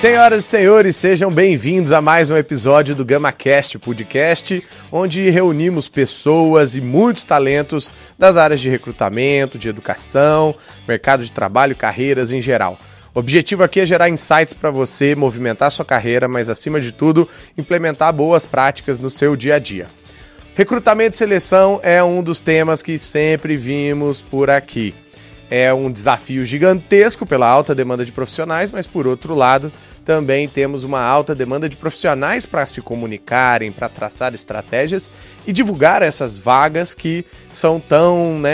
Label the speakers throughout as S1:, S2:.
S1: Senhoras e senhores, sejam bem-vindos a mais um episódio do GamaCast, podcast onde reunimos pessoas e muitos talentos das áreas de recrutamento, de educação, mercado de trabalho, carreiras em geral. O objetivo aqui é gerar insights para você movimentar sua carreira, mas acima de tudo, implementar boas práticas no seu dia a dia. Recrutamento e seleção é um dos temas que sempre vimos por aqui. É um desafio gigantesco pela alta demanda de profissionais, mas por outro lado, também temos uma alta demanda de profissionais para se comunicarem, para traçar estratégias e divulgar essas vagas que são tão né,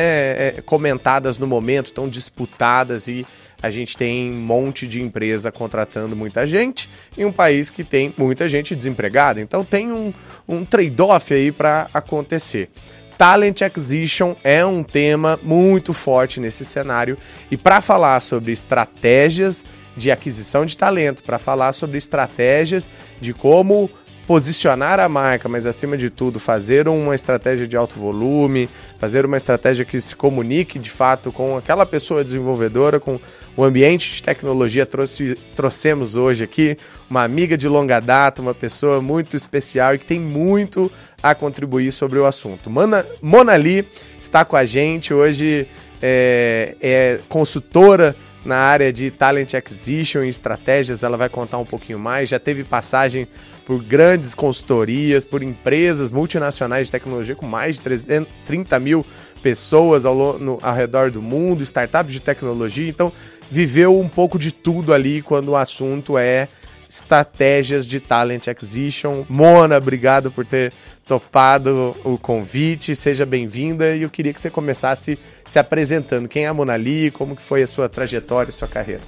S1: é, comentadas no momento, tão disputadas e a gente tem um monte de empresa contratando muita gente em um país que tem muita gente desempregada. Então tem um, um trade-off aí para acontecer. Talent Acquisition é um tema muito forte nesse cenário. E para falar sobre estratégias de aquisição de talento, para falar sobre estratégias de como posicionar a marca, mas acima de tudo fazer uma estratégia de alto volume, fazer uma estratégia que se comunique de fato com aquela pessoa desenvolvedora, com o ambiente de tecnologia. Trouxe, trouxemos hoje aqui uma amiga de longa data, uma pessoa muito especial e que tem muito a contribuir sobre o assunto. Mona, Mona Lee está com a gente hoje, é, é consultora na área de talent acquisition e estratégias, ela vai contar um pouquinho mais. Já teve passagem por grandes consultorias, por empresas multinacionais de tecnologia com mais de 30 mil pessoas ao, no, ao redor do mundo, startups de tecnologia. Então, viveu um pouco de tudo ali quando o assunto é estratégias de talent acquisition. Mona, obrigado por ter topado o convite, seja bem-vinda e eu queria que você começasse se apresentando. Quem é a Monali, como que foi a sua trajetória, sua carreira?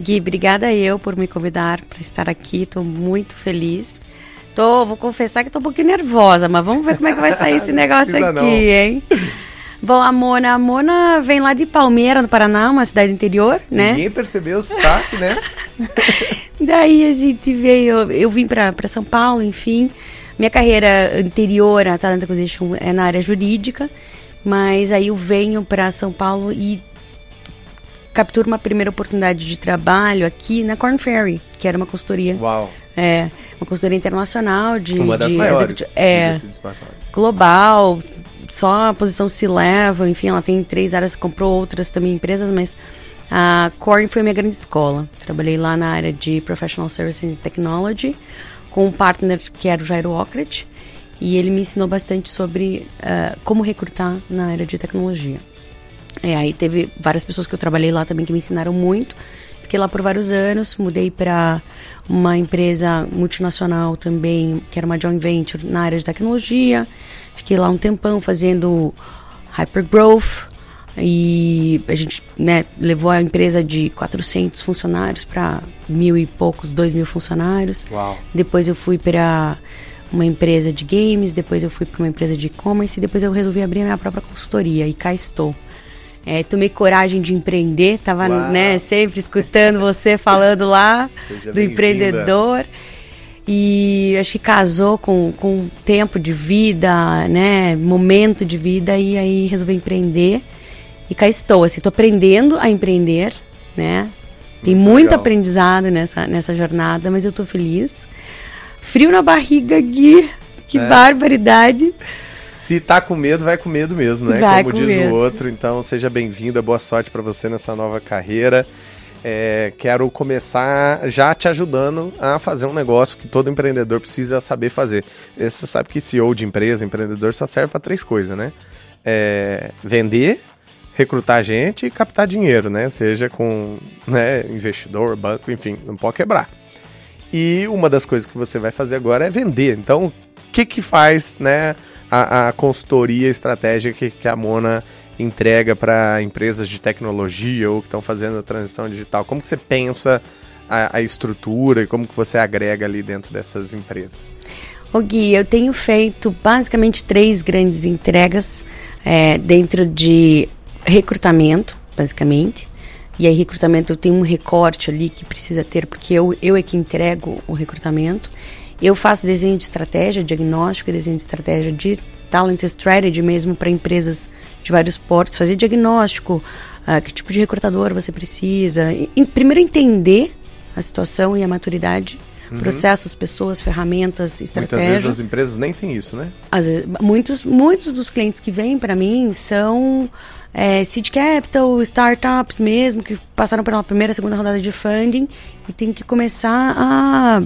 S2: Gui, obrigada eu por me convidar para estar aqui, estou muito feliz. Tô, vou confessar que estou um pouquinho nervosa, mas vamos ver como é que vai sair esse negócio aqui, não. hein? Bom, a Mona, a Mona vem lá de Palmeira, no Paraná, uma cidade interior, né?
S1: Ninguém percebeu o sotaque, né?
S2: Daí a gente veio, eu vim para São Paulo, enfim. Minha carreira anterior a Talent Acquisition é na área jurídica, mas aí eu venho para São Paulo e capturo uma primeira oportunidade de trabalho aqui na Corn Ferry, que era uma consultoria.
S1: Uau.
S2: É, uma consultoria internacional de.
S1: Uma das
S2: de
S1: maiores.
S2: É. Global, só a posição se leva, enfim, ela tem três áreas, comprou outras também empresas, mas a Corn foi minha grande escola. Trabalhei lá na área de Professional Service and Technology com um partner que era o Jairo Okret, e ele me ensinou bastante sobre uh, como recrutar na área de tecnologia. É, aí teve várias pessoas que eu trabalhei lá também que me ensinaram muito. Fiquei lá por vários anos, mudei para uma empresa multinacional também, que era uma joint venture na área de tecnologia. Fiquei lá um tempão fazendo hypergrowth, e a gente né, levou a empresa de 400 funcionários para mil e poucos, dois mil funcionários.
S1: Uau.
S2: Depois eu fui para uma empresa de games, depois eu fui para uma empresa de e-commerce e depois eu resolvi abrir a minha própria consultoria e cá estou. É, tomei coragem de empreender, tava né, sempre escutando você falando lá Seja do empreendedor. E acho que casou com, com tempo de vida, né, momento de vida e aí resolvi empreender. E cá estou, assim, estou aprendendo a empreender, né? Tem muito, muito aprendizado nessa, nessa jornada, mas eu estou feliz. Frio na barriga, Gui. Que é. barbaridade.
S1: Se tá com medo, vai com medo mesmo, né?
S2: Vai
S1: Como diz
S2: medo.
S1: o outro. Então, seja bem-vinda, boa sorte para você nessa nova carreira. É, quero começar já te ajudando a fazer um negócio que todo empreendedor precisa saber fazer. Você sabe que CEO de empresa, empreendedor, só serve para três coisas, né? É, vender, recrutar gente e captar dinheiro, né? Seja com né, investidor, banco, enfim, não pode quebrar. E uma das coisas que você vai fazer agora é vender. Então, o que que faz, né, a, a consultoria estratégica que, que a Mona entrega para empresas de tecnologia ou que estão fazendo a transição digital? Como que você pensa a, a, estrutura e como que você agrega ali dentro dessas empresas?
S2: O Gui, eu tenho feito basicamente três grandes entregas é, dentro de recrutamento, basicamente. E aí, recrutamento, eu tenho um recorte ali que precisa ter, porque eu, eu é que entrego o recrutamento. Eu faço desenho de estratégia, diagnóstico e desenho de estratégia de talent strategy mesmo para empresas de vários portos, fazer diagnóstico, uh, que tipo de recrutador você precisa. E, primeiro entender a situação e a maturidade, uhum. processos, pessoas, ferramentas, estratégias.
S1: Muitas vezes as empresas nem têm isso, né?
S2: Vezes, muitos, muitos dos clientes que vêm para mim são é, seed capital, startups mesmo, que passaram pela primeira, segunda rodada de funding e tem que começar a,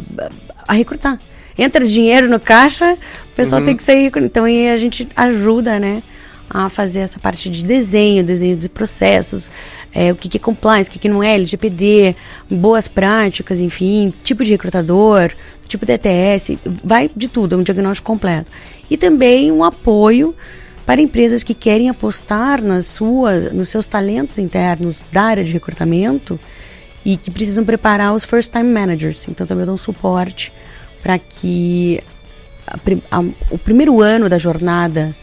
S2: a recrutar. Entra dinheiro no caixa, o pessoal uhum. tem que sair. Então aí a gente ajuda, né? a fazer essa parte de desenho, desenho de processos, é, o que, que é compliance, o que, que não é, LGPD, boas práticas, enfim, tipo de recrutador, tipo de ETS, vai de tudo, é um diagnóstico completo. E também um apoio para empresas que querem apostar nas suas, nos seus talentos internos da área de recrutamento e que precisam preparar os first time managers. Então também eu dou um suporte para que a, a, o primeiro ano da jornada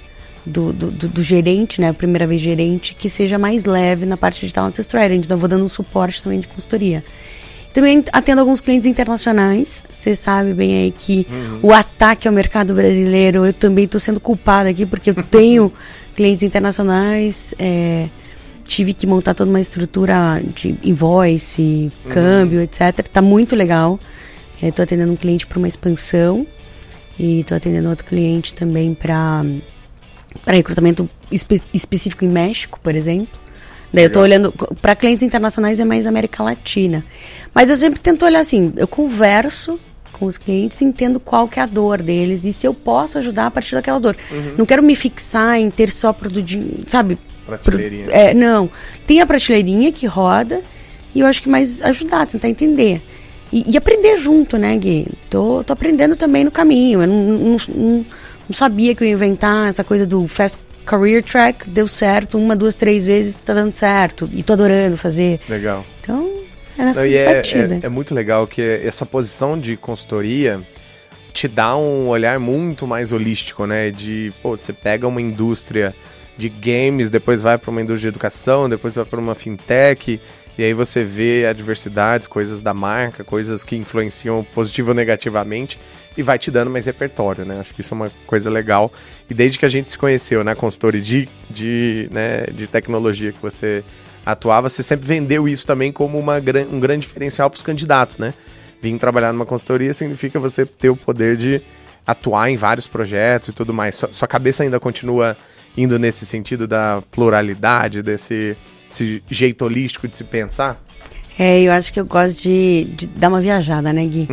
S2: do, do, do, do, gerente, né, a primeira vez gerente, que seja mais leve na parte de talent strategy. Então, eu vou dando um suporte também de consultoria. Também atendo alguns clientes internacionais. Você sabe bem aí que uhum. o ataque ao mercado brasileiro, eu também estou sendo culpada aqui, porque eu tenho clientes internacionais. É, tive que montar toda uma estrutura de invoice, uhum. câmbio, etc. Está muito legal. Estou é, atendendo um cliente para uma expansão e estou atendendo outro cliente também para para recrutamento espe específico em México, por exemplo. Daí Legal. eu estou olhando para clientes internacionais é mais América Latina. Mas eu sempre tento olhar assim, eu converso com os clientes, entendo qual que é a dor deles e se eu posso ajudar a partir daquela dor. Uhum. Não quero me fixar em ter só produto, sabe?
S1: Prateleirinha.
S2: Pro, é, não. Tem a prateleirinha que roda e eu acho que mais ajudar, tentar entender. E, e aprender junto, né, Gui? Tô, tô aprendendo também no caminho. Eu não, não, não não sabia que eu ia inventar essa coisa do fast career track, deu certo, uma, duas, três vezes tá dando certo. E tô adorando fazer.
S1: Legal.
S2: Então, é nessa Não,
S1: é, é, é, muito legal que essa posição de consultoria te dá um olhar muito mais holístico, né? De, pô, você pega uma indústria de games, depois vai para uma indústria de educação, depois vai para uma fintech, e aí você vê adversidades, coisas da marca, coisas que influenciam positivo ou negativamente e vai te dando mais repertório, né? Acho que isso é uma coisa legal. E desde que a gente se conheceu né, consultoria de, de, né, de tecnologia que você atuava, você sempre vendeu isso também como uma, um grande diferencial para os candidatos, né? Vim trabalhar numa consultoria significa você ter o poder de atuar em vários projetos e tudo mais. Sua, sua cabeça ainda continua indo nesse sentido da pluralidade, desse, desse jeito holístico de se pensar?
S2: É, eu acho que eu gosto de, de dar uma viajada, né, Gui?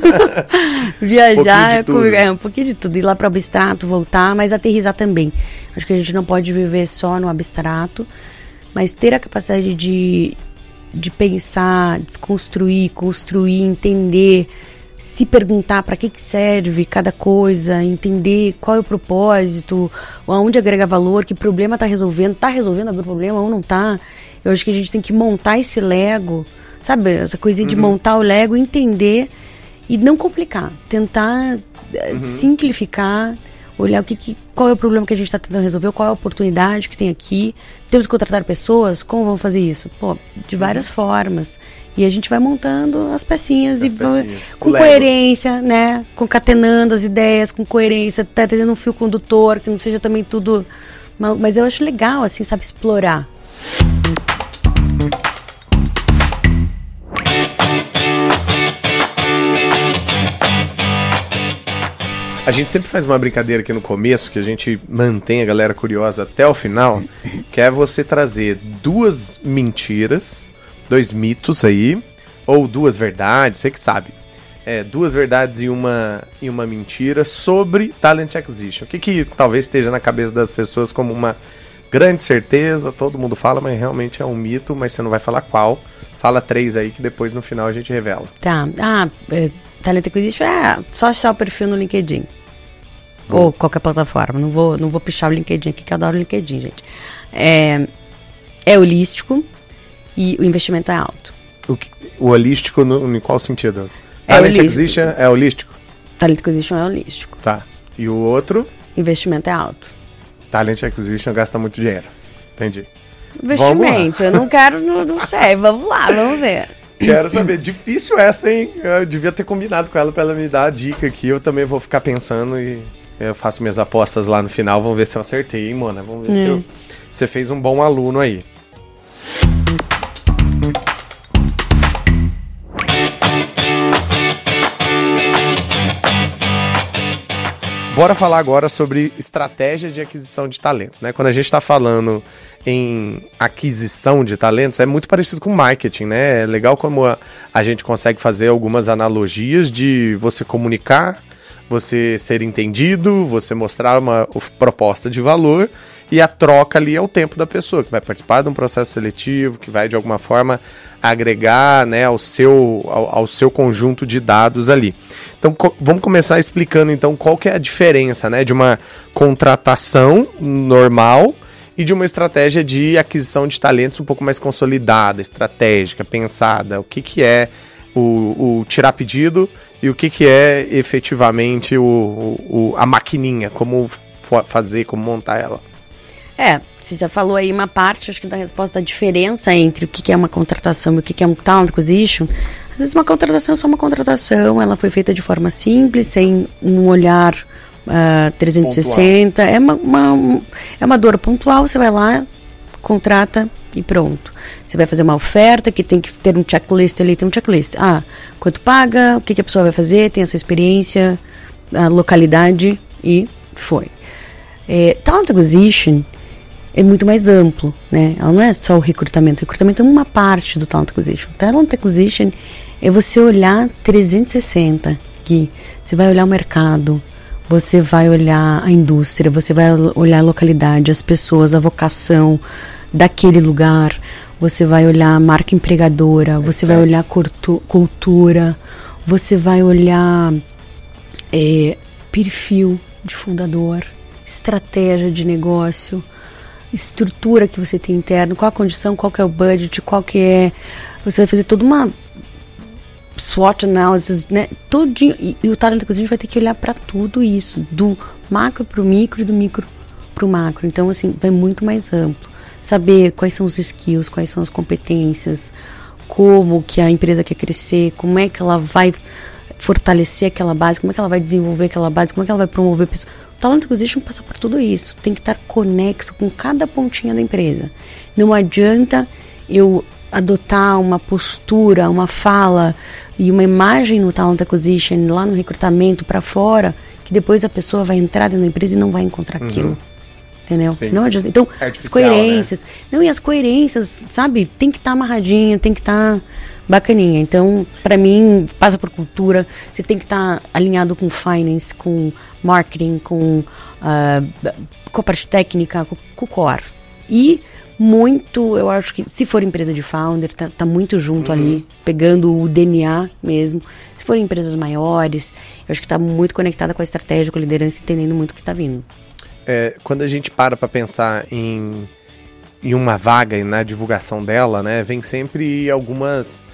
S2: Viajar um é, é, um pouquinho de tudo. Ir lá para o abstrato, voltar, mas aterrizar também. Acho que a gente não pode viver só no abstrato, mas ter a capacidade de, de pensar, desconstruir, construir, entender, se perguntar para que, que serve cada coisa, entender qual é o propósito, aonde agrega valor, que problema está resolvendo, está resolvendo algum problema ou não está. Eu acho que a gente tem que montar esse Lego, sabe? Essa coisinha uhum. de montar o Lego, entender e não complicar. Tentar eh, uhum. simplificar, olhar o que, que, qual é o problema que a gente está tentando resolver, qual é a oportunidade que tem aqui. Temos que contratar pessoas? Como vamos fazer isso? Pô, de várias uhum. formas. E a gente vai montando as pecinhas as e pecinhas. com coerência, né? Concatenando as ideias, com coerência, tá trazendo um fio condutor, que não seja também tudo. Mas eu acho legal, assim, sabe, explorar.
S1: A gente sempre faz uma brincadeira aqui no começo, que a gente mantém a galera curiosa até o final, que é você trazer duas mentiras, dois mitos aí, ou duas verdades, você que sabe. É, duas verdades e uma, e uma mentira sobre Talent Acquisition. O que, que talvez esteja na cabeça das pessoas como uma grande certeza, todo mundo fala, mas realmente é um mito, mas você não vai falar qual. Fala três aí que depois no final a gente revela.
S2: Tá. Ah, é, Talent Acquisition é só achar o perfil no LinkedIn. Ou qualquer plataforma. Não vou, não vou pichar o LinkedIn aqui, que eu adoro o LinkedIn, gente. É, é holístico e o investimento é alto.
S1: O, que, o holístico, no, em qual sentido?
S2: É
S1: Talent
S2: holístico.
S1: Acquisition é holístico?
S2: Talent Acquisition é holístico.
S1: Tá. E o outro?
S2: Investimento é alto.
S1: Talent Acquisition gasta muito dinheiro. Entendi.
S2: Investimento, eu não quero, não, não sei. Vamos lá, vamos ver.
S1: Quero saber. Difícil essa, hein? Eu devia ter combinado com ela pra ela me dar a dica aqui. Eu também vou ficar pensando e eu faço minhas apostas lá no final. Vamos ver se eu acertei, hein, Mona? Vamos ver se
S2: É.
S1: eu- você fez um bom aluno aí. Bora falar agora sobre estratégia de aquisição de talentos, né? Quando a gente está falando em aquisição de talentos, é muito parecido com marketing, né? É legal como a, a gente consegue fazer algumas analogias de você comunicar, você ser entendido, você mostrar uma proposta de valor e a troca ali é o tempo da pessoa que vai participar de um processo seletivo, que vai de alguma forma agregar né, ao, seu, ao, ao seu conjunto de dados ali. Então co- vamos começar explicando então qual que é a diferença né, de uma contratação normal e de uma estratégia de aquisição de talentos um pouco mais consolidada, estratégica, pensada. O que, que é o, o tirar pedido e o que, que é efetivamente o, o- a maquininha, como fazer, como montar ela.
S2: É, você já falou aí uma parte, acho que da resposta da diferença entre o que é uma contratação e o que é um talent acquisition. Às vezes uma contratação é só uma contratação, ela foi feita de forma simples, sem um olhar ah, 360. É uma, uma- é uma dor pontual, você vai lá, contrata e pronto. Você vai fazer uma oferta que tem que ter um checklist ali, tem um checklist. Ah, quanto paga, o que, que a pessoa vai fazer, tem essa experiência, a localidade e foi. É, talent acquisition é muito mais amplo, né? Ela não é só o recrutamento. O recrutamento é uma parte do talent acquisition. Talent acquisition é você olhar 360, que você vai olhar o mercado, você vai olhar a indústria, você vai olhar a localidade, as pessoas, a vocação daquele lugar, você vai olhar a marca empregadora, você vai olhar cultura, você vai olhar é, perfil de fundador, estratégia de negócio, estrutura que você tem interno, qual a condição, qual que é o budget, qual que é. Você vai fazer toda uma SWOT analysis, né? Tudinho. E, e o talent acquisition vai ter que olhar para tudo isso, do macro para o micro e do micro para o macro. Então, assim, vai muito mais amplo. Saber quais são os skills, quais são as competências, como que a empresa quer crescer, como é que ela vai fortalecer aquela base, como é que ela vai desenvolver aquela base, como é que ela vai promover pessoas. Talent Acquisition passa por tudo isso. Tem que estar conexo com cada pontinha da empresa. Não adianta eu adotar uma postura, uma fala e uma imagem no Talent Acquisition, lá no recrutamento para fora, que depois a pessoa vai entrar dentro da empresa e não vai encontrar aquilo. Entendeu?
S1: Sim.
S2: Não adianta. Então,
S1: É
S2: as
S1: artificial,
S2: coerências. Não, e as coerências, sabe? Tem que estar amarradinho, tem que estar bacaninha. Então, pra mim, passa por cultura. Você tem que estar alinhado com finance, com marketing, com, ah, com a parte técnica, com, com o core. E muito, eu acho que, se for empresa de founder, tá, tá muito junto ali, pegando o DNA mesmo. Se for empresas maiores, eu acho que tá muito conectada com a estratégia, com a liderança, entendendo muito o que tá vindo.
S1: É, quando a gente para para pensar em, em uma vaga e na divulgação dela, né, vem sempre algumas,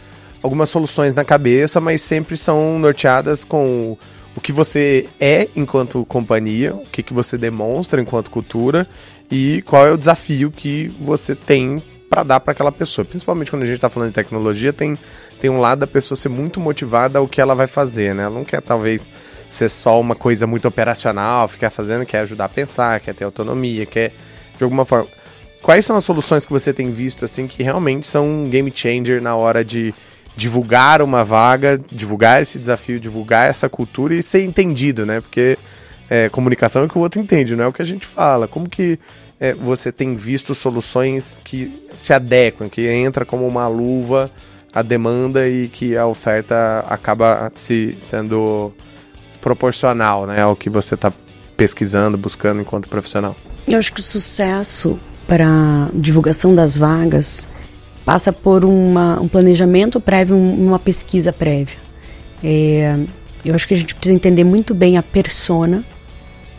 S1: algumas soluções na cabeça, mas sempre são norteadas com o que você é enquanto companhia, o que, que você demonstra enquanto cultura e qual é o desafio que você tem para dar para aquela pessoa. Principalmente quando a gente está falando de tecnologia, tem, tem um lado da pessoa ser muito motivada ao que ela vai fazer, né? Ela não quer talvez ser só uma coisa muito operacional, ficar fazendo, quer ajudar a pensar, quer ter autonomia, quer de alguma forma. Quais são as soluções que você tem visto assim que realmente são um game changer na hora de divulgar uma vaga, divulgar esse desafio, divulgar essa cultura e ser entendido, né? Porque é, comunicação é o que o outro entende, não é o que a gente fala. Como que é, você tem visto soluções que se adequam, que entra como uma luva a demanda e que a oferta acaba se sendo proporcional, né, ao que você está pesquisando, buscando enquanto profissional?
S2: Eu acho que o sucesso para divulgação das vagas passa por uma, um planejamento prévio, um- uma pesquisa prévia. É, eu acho que a gente precisa entender muito bem a persona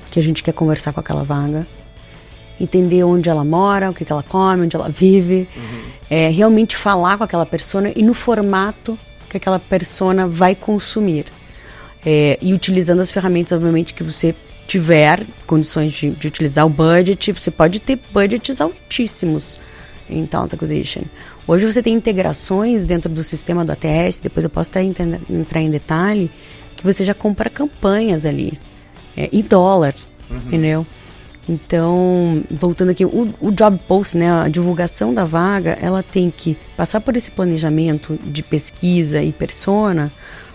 S2: que a gente quer conversar com aquela vaga, entender onde ela mora, o que, que ela come, onde ela vive, uhum. é, realmente falar com aquela pessoa e no formato que aquela pessoa vai consumir. É, e utilizando as ferramentas, obviamente, que você tiver condições de, de, utilizar o budget, você pode ter budgets altíssimos em Talent Acquisition. Hoje você tem integrações dentro do sistema do ATS, depois eu posso até entrar em detalhe, que você já compra campanhas ali, é, em dólar, uhum. entendeu? Então, voltando aqui, o, o, job post, né, a divulgação da vaga, ela tem que passar por esse planejamento de pesquisa e persona,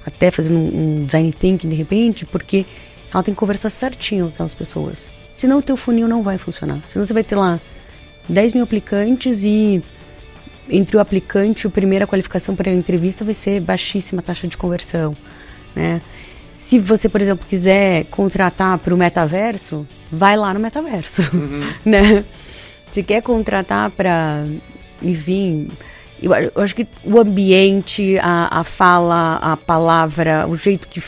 S2: até fazendo um, um design thinking de repente, porque ela tem que conversar certinho com aquelas pessoas. Senão o teu funil não vai funcionar. Senão você vai ter lá 10 mil aplicantes e entre o aplicante e a primeira qualificação para a entrevista vai ser baixíssima taxa de conversão, né? Se você, por exemplo, quiser contratar para o metaverso, vai lá no metaverso, uhum. né? Se quer contratar para, enfim, eu, eu, acho que o ambiente, a, a fala, a palavra, o jeito que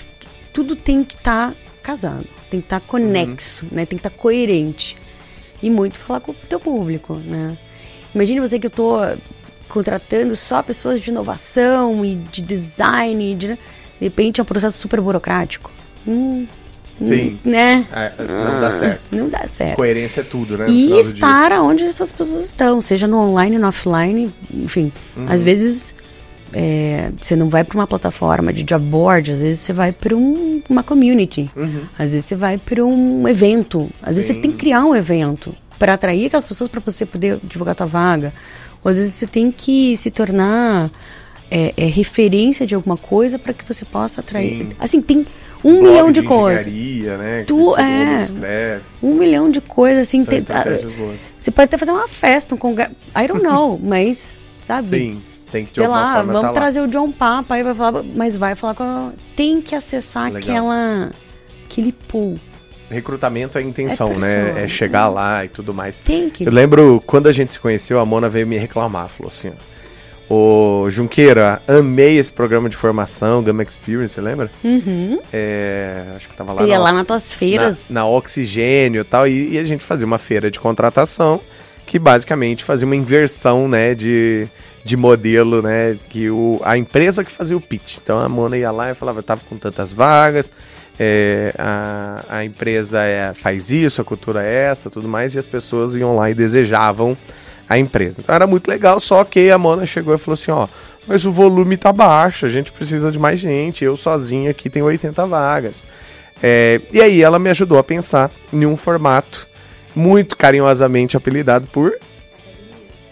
S2: tudo tem que estar tá casado, tem que estar tá conexo, uhum. né? Tem que estar tá coerente e muito falar com o teu público, né? Imagine você que eu estou contratando só pessoas de inovação e de design, de, de repente é um processo super burocrático. Hum,
S1: Sim.
S2: Né?
S1: É, não dá certo.
S2: Não dá certo.
S1: Coerência é tudo, né?
S2: E estar onde essas pessoas estão, seja no online, no offline, enfim. Uhum. Às vezes é, você não vai para uma plataforma de job board, às vezes você vai para um, uma community, uhum. às vezes você vai para um evento, às vezes você tem que criar um evento para atrair aquelas pessoas para você poder divulgar a tua vaga. Ou às vezes você tem que se tornar é, é, referência de alguma coisa para que você possa atrair. Sim. Assim, tem um milhão de, de coisas.
S1: Né,
S2: tu, é, um milhão de coisas assim. A, você pode até fazer uma festa, um congresso. I don't know, mas sabe?
S1: Sim. Tem que de
S2: Sei lá, vamos tá trazer lá. o John Papa aí vai falar, mas vai falar com a, tem que acessar Legal. aquela aquele pool.
S1: Recrutamento é intenção, é né? É chegar lá e tudo mais.
S2: Tem que.
S1: Eu lembro quando a gente se conheceu, a Mona veio me reclamar, falou assim: Ô Junqueira, amei esse programa de formação, Gama Experience, você lembra?
S2: Uhum.
S1: É, acho que tava lá.
S2: Eu ia na, lá nas tuas feiras.
S1: Na, na Oxigênio e tal, e, e, a gente fazia uma feira de contratação que basicamente fazia uma inversão, né, de, de modelo, né, que o, a empresa que fazia o pitch. Então a Mona ia lá e falava, tava com tantas vagas, é, a, a empresa é, faz isso, a cultura é essa, tudo mais, e as pessoas iam lá e desejavam a empresa. Então era muito legal, só que a Mona chegou e falou assim, ó, mas o volume tá baixo, a gente precisa de mais gente, eu sozinha aqui tenho 80 vagas. É, e aí ela me ajudou a pensar em um formato muito carinhosamente apelidado por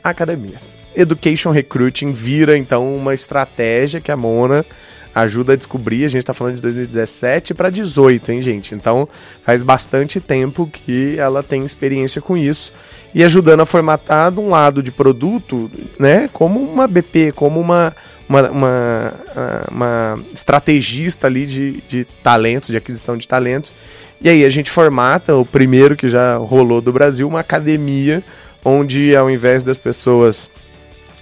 S1: academias. Education Recruiting vira então uma estratégia que a Mona ajuda a descobrir. A gente está falando de 2017 para 18, hein, gente? Então faz bastante tempo que ela tem experiência com isso e ajudando a formatar de um lado de produto, né, como uma BP, como uma uma, uma, uma estrategista ali de, de talentos, de aquisição de talentos e aí a gente formata o primeiro que já rolou do Brasil, uma academia onde ao invés das pessoas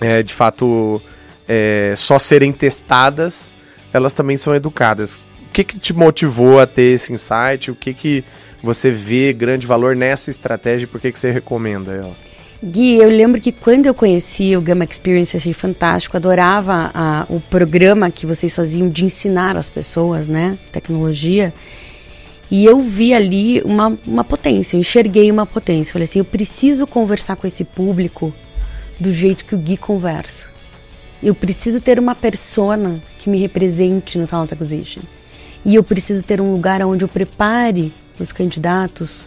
S1: é, de fato é, só serem testadas, elas também são educadas. O que, que te motivou a ter esse insight? O que, que você vê grande valor nessa estratégia e por que, que você recomenda ela?
S2: Gui, eu lembro que quando eu conheci o Gamma Experience, achei fantástico, adorava a, o programa que vocês faziam de ensinar as pessoas, né? Tecnologia. E eu vi ali uma, uma potência, eu enxerguei uma potência. Falei assim, eu preciso conversar com esse público do jeito que o Gui conversa. Eu preciso ter uma persona que me represente no Talent Acquisition. E eu preciso ter um lugar onde eu prepare os candidatos,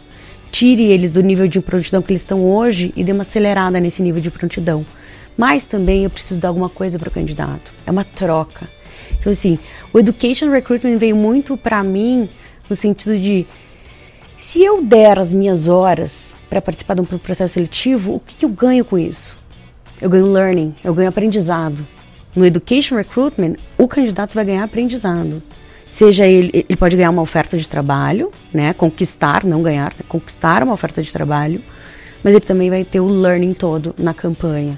S2: tire eles do nível de prontidão que eles estão hoje e dê uma acelerada nesse nível de prontidão. Mas também eu preciso dar alguma coisa para o candidato. É uma troca. Então, assim, o Education Recruitment veio muito para mim no sentido de se eu der as minhas horas para participar de um processo seletivo, o que, que, eu ganho com isso? Eu ganho learning, eu ganho aprendizado. No education recruitment, o candidato vai ganhar aprendizado. Seja ele, ele pode ganhar uma oferta de trabalho, né? Conquistar, não ganhar, né? conquistar uma oferta de trabalho, mas ele também vai ter o learning todo na campanha.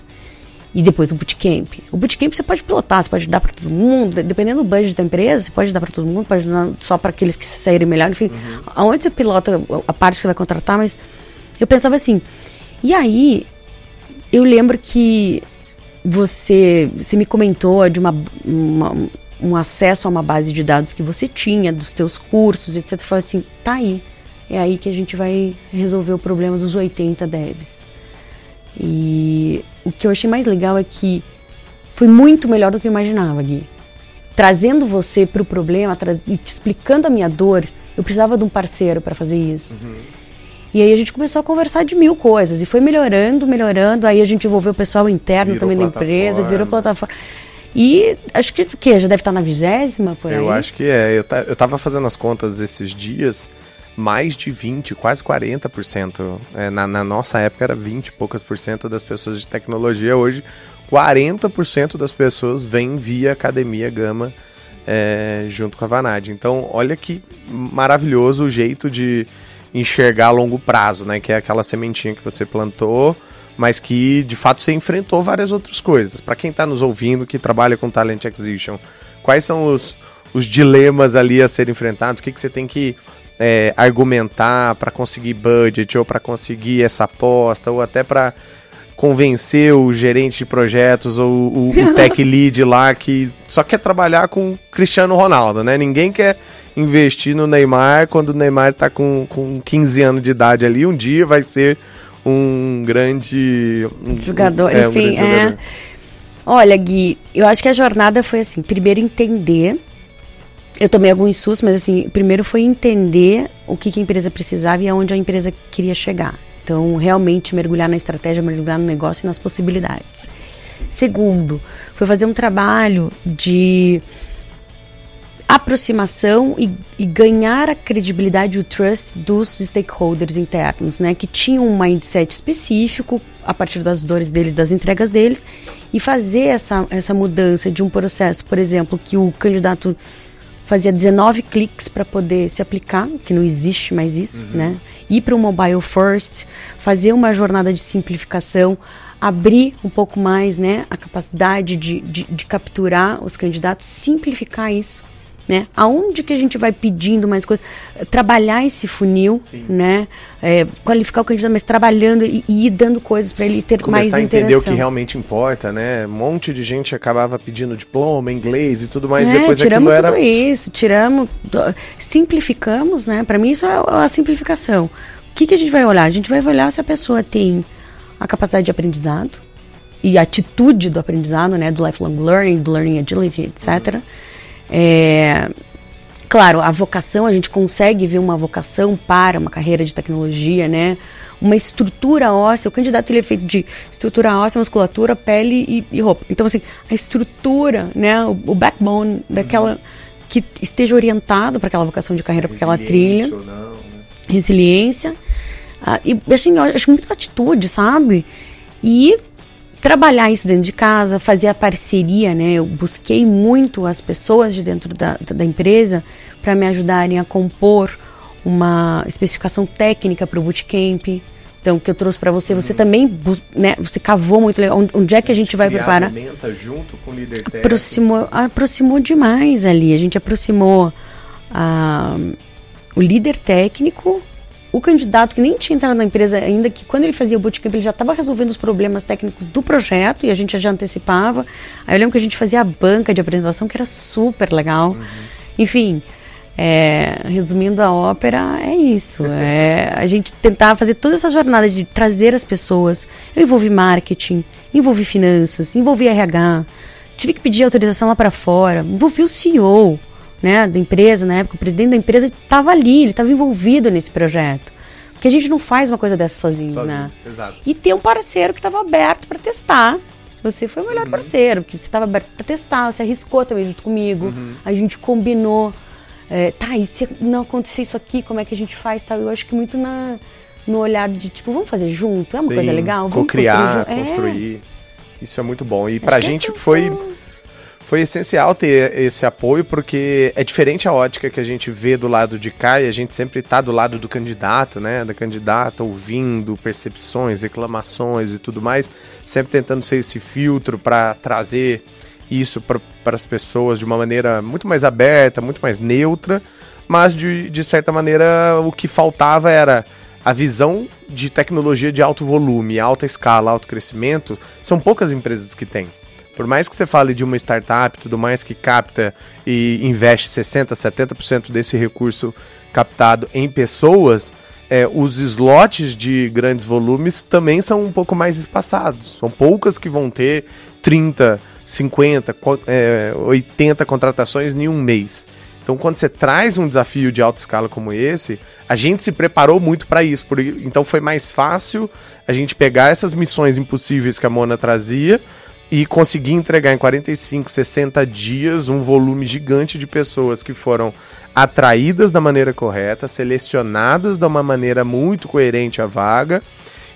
S2: E depois o bootcamp. O bootcamp você pode pilotar, você pode dar para todo mundo, dependendo do budget da empresa, você pode dar para todo mundo, pode dar só para aqueles que saírem melhor, enfim. Uhum. Aonde você pilota a parte que você vai contratar, mas eu pensava assim. E aí, eu lembro que você, você me comentou de uma, uma, um acesso a uma base de dados que você tinha, dos teus cursos, etc. Eu falei assim, tá aí. É aí que a gente vai resolver o problema dos 80 devs. E o que eu achei mais legal é que foi muito melhor do que eu imaginava, Gui. Trazendo você para o problema e te explicando a minha dor, eu precisava de um parceiro para fazer isso. Uhum. E aí a gente começou a conversar de mil coisas. E foi melhorando, melhorando. Aí a gente envolveu o pessoal interno virou também da empresa, virou plataforma. E acho que, que já deve estar na vigésima, por
S1: Eu acho que é. Eu, eu tava fazendo as contas esses dias mais de 20, quase 40%. É, na, na, nossa época era 20 e poucas por cento das pessoas de tecnologia. Hoje, 40% das pessoas vêm via Academia Gama é, junto com a Vanad. Então, olha que maravilhoso o jeito de enxergar a longo prazo, né? Que é aquela sementinha que você plantou, mas que de fato você enfrentou várias outras coisas. Para quem está nos ouvindo, que trabalha com Talent Acquisition, quais são os, os dilemas ali a serem enfrentados? O que, que você tem que é, argumentar para conseguir budget ou para conseguir essa aposta ou até para convencer o gerente de projetos ou o, o tech lead lá que só quer trabalhar com Cristiano Ronaldo, né? Ninguém quer investir no Neymar quando o Neymar está com, com 15 anos de idade ali. Um dia vai ser um grande
S2: um, jogador, é, enfim, um grande é... Olha, Gui, eu acho que a jornada foi assim, primeiro entender eu tomei alguns sustos, mas assim, primeiro foi entender o que, que a empresa precisava e aonde a empresa queria chegar. Então, realmente mergulhar na estratégia, mergulhar no negócio e nas possibilidades. Segundo, foi fazer um trabalho de aproximação e, e, ganhar a credibilidade e o trust dos stakeholders internos, né, que tinham um mindset específico a partir das dores deles, das entregas deles, e fazer essa, essa mudança de um processo, por exemplo, que o candidato fazia 19 cliques para poder se aplicar, que não existe mais isso, uhum. né? Ir para o mobile first, fazer uma jornada de simplificação, abrir um pouco mais, né, a capacidade de, de, de capturar os candidatos, simplificar isso né? Aonde que a gente vai pedindo mais coisas? Trabalhar esse funil, Sim. né? É, qualificar o candidato, mas trabalhando e, e ir dando coisas para ele ter Começar mais
S1: a entender o que realmente importa, né? Um monte de gente acabava pedindo diploma, inglês e tudo mais.
S2: É,
S1: depois
S2: tiramos tudo
S1: era...
S2: isso, tiramos, simplificamos, né? Para mim isso é a simplificação. O que, que a gente vai olhar? A gente vai olhar se a pessoa tem a capacidade de aprendizado e a atitude do aprendizado, né? Do lifelong learning, do learning agility, etc. Uhum é, claro, a vocação, a gente consegue ver uma vocação para uma carreira de tecnologia, né? Uma estrutura óssea, o candidato ele é feito de estrutura óssea, musculatura, pele e, e roupa. Então, assim, a estrutura, né? O, o backbone daquela. Uhum. que esteja orientado para aquela vocação de carreira, para aquela trilha. Não, né? Resiliência. Ah, e assim, eu acho muito atitude, sabe? E trabalhar isso dentro de casa, fazer a parceria, né? Eu busquei muito as pessoas de dentro da, da empresa para me ajudarem a compor uma especificação técnica para o bootcamp. Então, que eu trouxe para você, uhum. você também, né, você cavou muito legal. Onde é que a gente vai preparar?
S1: junto com o líder
S2: aproximou, aproximou demais ali. A gente aproximou a, o líder técnico o candidato que nem tinha entrado na empresa ainda, que quando ele fazia o bootcamp, ele já estava resolvendo os problemas técnicos do projeto e a gente já antecipava. Aí eu lembro que a gente fazia a banca de apresentação, que era super legal. Uhum. Enfim, é, resumindo a ópera, é isso. É a gente tentar fazer toda essa jornada de trazer as pessoas. Eu envolvi marketing, envolvi finanças, envolvi RH. Tive que pedir autorização lá para fora, envolvi o CEO né, da empresa, na época, o presidente da empresa estava ali, ele estava envolvido nesse projeto. Porque a gente não faz uma coisa dessa sozinho, sozinho né?
S1: Exato.
S2: E ter um parceiro que estava aberto para testar. Você foi o melhor uhum. parceiro, porque você estava aberto para testar, você arriscou também junto comigo, uhum. a gente combinou. É, tá, e se não acontecer isso aqui, como é que a gente faz? Tá? Eu acho que muito na, no olhar de tipo, vamos fazer junto? É uma Sim, coisa legal? Vamos
S1: criar, construir. É. Isso é muito bom. E para a gente foi foi essencial ter esse apoio, porque é diferente a ótica que a gente vê do lado de cá e a gente sempre está do lado do candidato, né? Da candidata, ouvindo percepções, reclamações e tudo mais, sempre tentando ser esse filtro para trazer isso para as pessoas de uma maneira muito mais aberta, muito mais neutra, mas de, de certa maneira o que faltava era a visão de tecnologia de alto volume, alta escala, alto crescimento, são poucas empresas que têm. Por mais que você fale de uma startup, tudo mais que capta e investe 60%, 70% desse recurso captado em pessoas, é, os slots de grandes volumes também são um pouco mais espaçados. São poucas que vão ter 30, 50, é, 80 contratações em um mês. Então, quando você traz um desafio de alta escala como esse, a gente se preparou muito para isso. Por, então, foi mais fácil a gente pegar essas missões impossíveis que a Mona trazia e conseguir entregar em 45, 60 dias um volume gigante de pessoas que foram atraídas da maneira correta, selecionadas de uma maneira muito coerente à vaga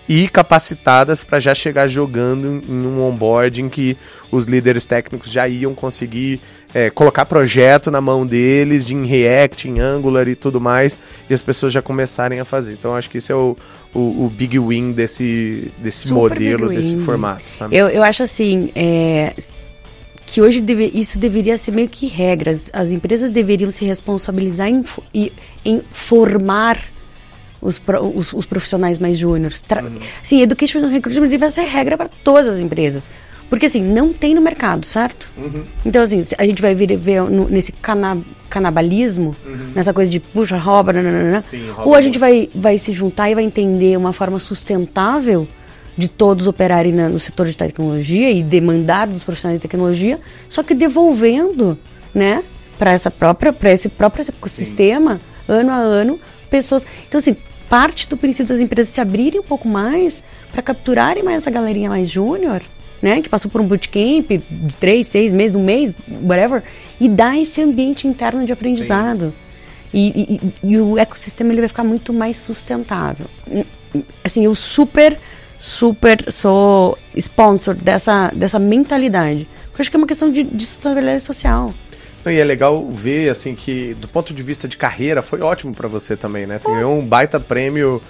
S1: e capacitadas para já chegar jogando em um onboarding que os líderes técnicos já iam conseguir é, colocar projeto na mão deles, de em React, em Angular e tudo mais, e as pessoas já começarem a fazer. Então acho que isso é o, o, o big win desse, desse modelo, desse formato. Sabe?
S2: Eu, eu acho assim. É que hoje deve, isso deveria ser meio que regras. As empresas deveriam se responsabilizar em, em formar os, os, os profissionais mais júniores. Uhum. Sim, education recruitment deve ser regra para todas as empresas. Porque, assim, não tem no mercado, certo? Uhum. Então, assim, a gente vai vir ver no, nesse cana, canabalismo, uhum. nessa coisa de puxa, rouba, nananana, Sim, rouba, ou a gente vai, vai se juntar e vai entender uma forma sustentável de todos operarem na, no setor de tecnologia e demandar dos profissionais de tecnologia, só que devolvendo, né, para essa própria, para esse próprio ecossistema, Sim. ano a ano, pessoas. Então, assim, parte do princípio das empresas se abrirem um pouco mais para capturarem mais essa galerinha mais júnior né, que passou por um bootcamp de três, seis meses, um mês, whatever, e dá esse ambiente interno de aprendizado. E, e, e, o ecossistema ele vai ficar muito mais sustentável. Assim, eu super, super sou sponsor dessa, dessa mentalidade. Porque eu acho que é uma questão de, de sustentabilidade social.
S1: E é legal ver, assim, que do ponto de vista de carreira foi ótimo para você também, né? Você oh. ganhou um baita prêmio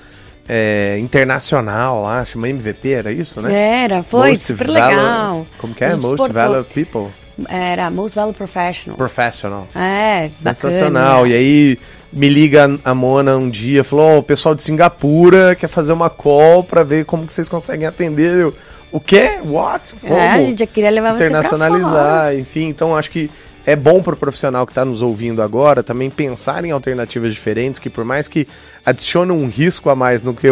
S1: é, internacional lá, chama MVP, era isso, né?
S2: Era, foi Most super legal.
S1: Como que é? Most Valuable People?
S2: Era Most Valuable Professional.
S1: Professional.
S2: É,
S1: Sensacional. Bacana. E aí me liga a Mona um dia, falou, oh, o pessoal de Singapura quer fazer uma call para ver como que vocês conseguem atender. o quê? What?
S2: Como? É, a gente já queria levar você
S1: Internacionalizar, enfim. Então acho que é bom para o profissional que está nos ouvindo agora também pensar em alternativas diferentes, que por mais que adicione um risco a mais no que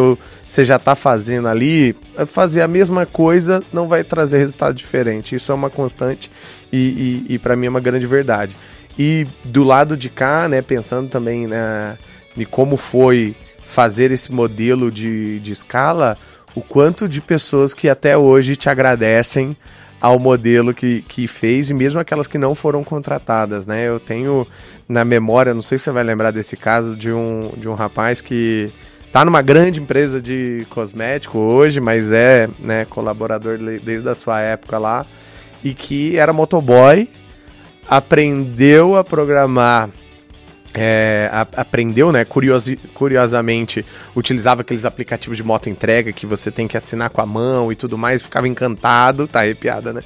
S1: você já está fazendo ali, fazer a mesma coisa não vai trazer resultado diferente. Isso é uma constante e, e, e para mim é uma grande verdade. E do lado de cá, né, pensando também né, em como foi fazer esse modelo de, de escala, o quanto de pessoas que até hoje te agradecem ao modelo que, que fez e mesmo aquelas que não foram contratadas, né? Eu tenho na memória, não sei se você vai lembrar desse caso de um, de um rapaz que tá numa grande empresa de cosmético hoje, mas é né, colaborador desde a sua época lá e que era motoboy, aprendeu a programar é, a, aprendeu, né, curiosi, curiosamente, utilizava aqueles aplicativos de moto entrega que você tem que assinar com a mão e tudo mais, ficava encantado, tá arrepiada, né?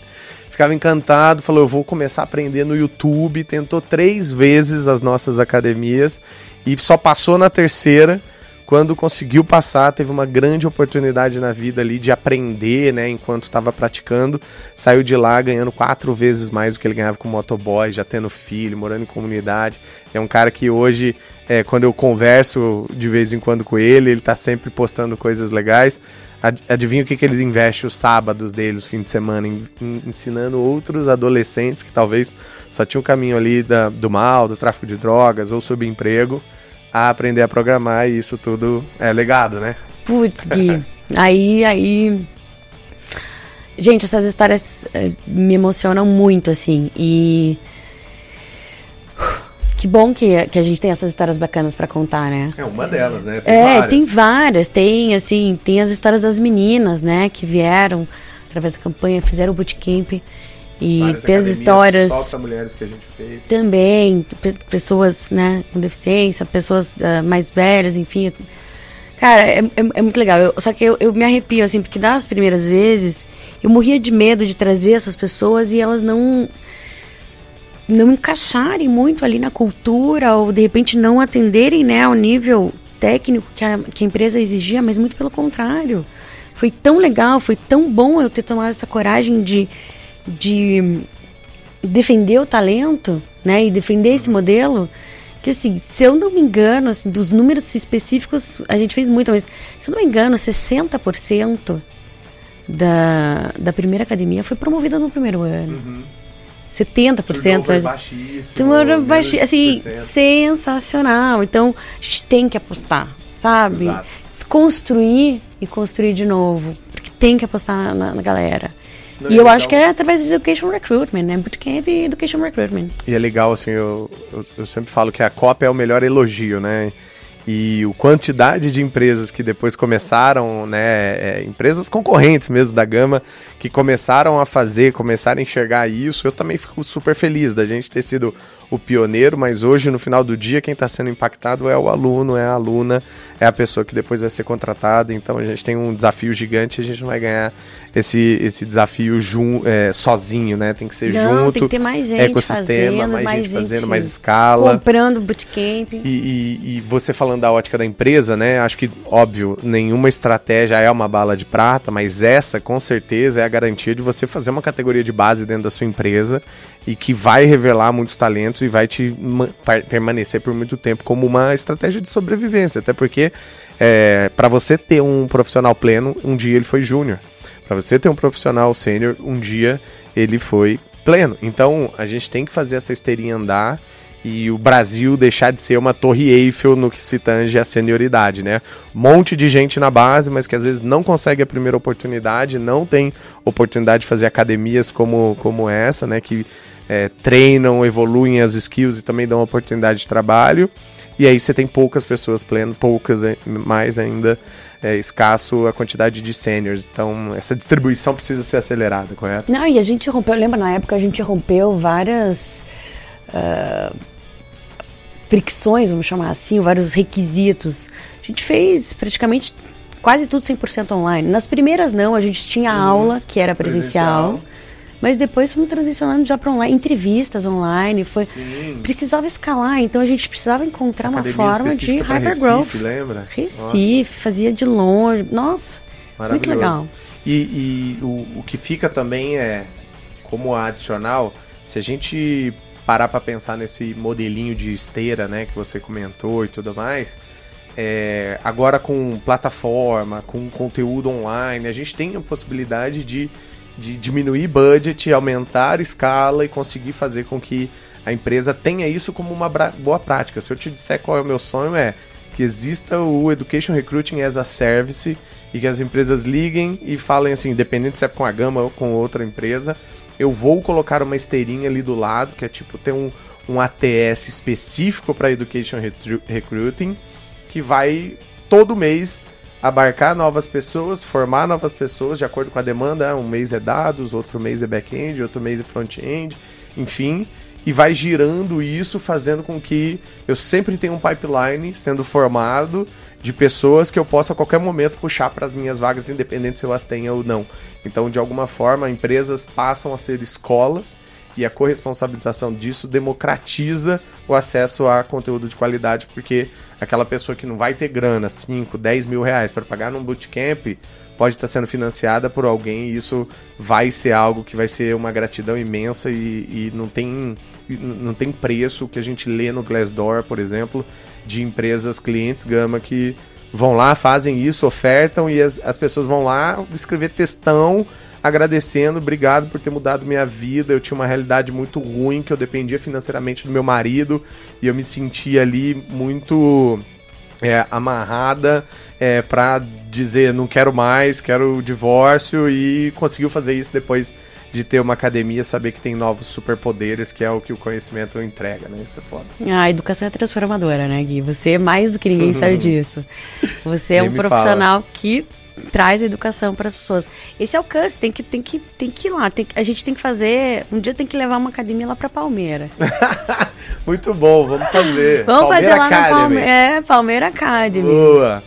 S1: Ficava encantado, falou, eu vou começar a aprender no YouTube, tentou três vezes as nossas academias e só passou na terceira, quando conseguiu passar, teve uma grande oportunidade na vida ali de aprender, né, enquanto estava praticando. Saiu de lá ganhando quatro vezes mais do que ele ganhava com motoboy, já tendo filho, morando em comunidade. É um cara que hoje, é, quando eu converso de vez em quando com ele, ele está sempre postando coisas legais. Adivinha o que, que eles investem os sábados deles, fim de semana, em, em, ensinando outros adolescentes que talvez só tinham o caminho ali da, do mal, do tráfico de drogas ou subemprego a aprender a programar e isso tudo é legado, né?
S2: Putz, Gui. aí, aí. Gente, essas histórias eh, me emocionam muito, assim. E. Que bom que, que a gente tem essas histórias bacanas para contar, né?
S1: É uma delas, né? Tem
S2: é, várias. tem várias. Tem, assim, tem as histórias das meninas, né? Que vieram através da campanha, fizeram o bootcamp E Várias ter as histórias.
S1: Mulheres que a gente fez.
S2: Também, pessoas né, com deficiência, pessoas uh, mais velhas, enfim. Cara, é, é, é muito legal. Eu, só que eu, eu, me arrepio, assim, porque das primeiras vezes eu morria de medo de trazer essas pessoas e elas não. não encaixarem muito ali na cultura ou de repente não atenderem né, ao nível técnico que a, que a empresa exigia, mas muito pelo contrário. Foi tão legal, foi tão bom eu ter tomado essa coragem de, de defender o talento, né, e defender esse modelo que assim, se eu não me engano, assim, dos números específicos, a gente fez muito, mas se eu não me engano, 60% da, da primeira academia foi promovida no primeiro ano. Uhum. 70%. Turnover
S1: baixíssimo.
S2: Baixíssimo. Assim, sensacional. Então, a gente tem que apostar, sabe? Exato. Desconstruir e construir de novo. Porque tem que apostar na, na galera. Não, e eu acho que é através de Education Recruitment, né? Bootcamp e Education Recruitment.
S1: E é legal, assim, eu, eu, eu sempre falo que a COP é o melhor elogio, né? e a quantidade de empresas que depois começaram, né, é, empresas concorrentes mesmo da Gama, que começaram a fazer, começaram a enxergar isso, eu também fico super feliz da gente ter sido o pioneiro, mas hoje, no final do dia, quem está sendo impactado é o aluno, é a aluna, é a pessoa que depois vai ser contratada, então a gente tem um desafio gigante, a gente não vai ganhar esse, esse desafio jun, é, sozinho, né, tem que ser não, junto,
S2: tem que ter mais gente
S1: ecossistema,
S2: fazendo,
S1: mais, mais gente fazendo, mais escala.
S2: Comprando bootcamp.
S1: E, e, e você falando falando da ótica da empresa, né? Acho que, óbvio, nenhuma estratégia é uma bala de prata, mas essa, com certeza, é a garantia de você fazer uma categoria de base dentro da sua empresa e que vai revelar muitos talentos e vai te permanecer por muito tempo como uma estratégia de sobrevivência. Até porque, é, para você ter um profissional pleno, um dia ele foi júnior. Para você ter um profissional sênior, um dia ele foi pleno. Então, a gente tem que fazer essa esteirinha andar e o Brasil deixar de ser uma torre Eiffel no que se tange a senioridade, né? Um monte de gente na base, mas que às vezes não consegue a primeira oportunidade, não tem oportunidade de fazer academias como, como essa, né? Que é, treinam, evoluem as skills e também dão oportunidade de trabalho. E aí você tem poucas pessoas plenas, poucas mais ainda, é, escasso a quantidade de seniors. Então, essa distribuição precisa ser acelerada, correto?
S2: Não, e a gente rompeu, lembra na época a gente rompeu várias. Uh fricções, vamos chamar assim, vários requisitos. A gente fez praticamente quase tudo 100% online. Nas primeiras não, a gente tinha uhum. aula que era presencial, presencial. Mas depois fomos transicionando já para online, entrevistas online, foi Sim. precisava escalar, então a gente precisava encontrar uma forma de hypergrowth.
S1: Recife, lembra?
S2: Recife, nossa. fazia de longe. Nossa, muito legal.
S1: E, e o, o que fica também é como adicional, se a gente parar para pensar nesse modelinho de esteira, né, que você comentou e tudo mais, é, agora com plataforma, com conteúdo online, a gente tem a possibilidade de, de diminuir budget, aumentar escala e conseguir fazer com que a empresa tenha isso como uma boa prática. Se eu te disser qual é o meu sonho, é que exista o Education Recruiting as a Service e que as empresas liguem e falem assim, independente se é com a Gama ou com outra empresa, eu vou colocar uma esteirinha ali do lado, que é tipo ter um, um ATS específico para Education Recruiting, que vai todo mês abarcar novas pessoas, formar novas pessoas de acordo com a demanda. Um mês é dados, outro mês é back-end, outro mês é front-end, enfim. E vai girando isso, fazendo com que eu sempre tenha um pipeline sendo formado de pessoas que eu possa a qualquer momento puxar para as minhas vagas, independente se eu as tenha ou não. Então, de alguma forma, empresas passam a ser escolas e a corresponsabilização disso democratiza o acesso a conteúdo de qualidade, porque aquela pessoa que não vai ter grana, 5, 10 mil reais para pagar num bootcamp, pode estar sendo financiada por alguém e isso vai ser algo que vai ser uma gratidão imensa e, e não, tem, não tem preço. Que a gente lê no Glassdoor, por exemplo, de empresas clientes Gama que vão lá, fazem isso, ofertam e as, as pessoas vão lá escrever textão agradecendo, obrigado por ter mudado minha vida. Eu tinha uma realidade muito ruim que eu dependia financeiramente do meu marido e eu me sentia ali muito é, amarrada é, para dizer não quero mais, quero o divórcio e conseguiu fazer isso depois de ter uma academia, saber que tem novos superpoderes, que é o que o conhecimento entrega, né? Isso é foda.
S2: Ah, a educação é transformadora, né, Gui? Você é mais do que ninguém sabe disso. Você é um profissional fala. que traz a educação para as pessoas. Esse alcance tem que, tem que, tem que ir lá. Tem, a gente tem que fazer. Um dia tem que levar uma academia lá para Palmeira.
S1: Muito bom, vamos fazer.
S2: Vamos Palmeira fazer lá Academy. na Palmeira. É, Palmeira Academy.
S1: Boa.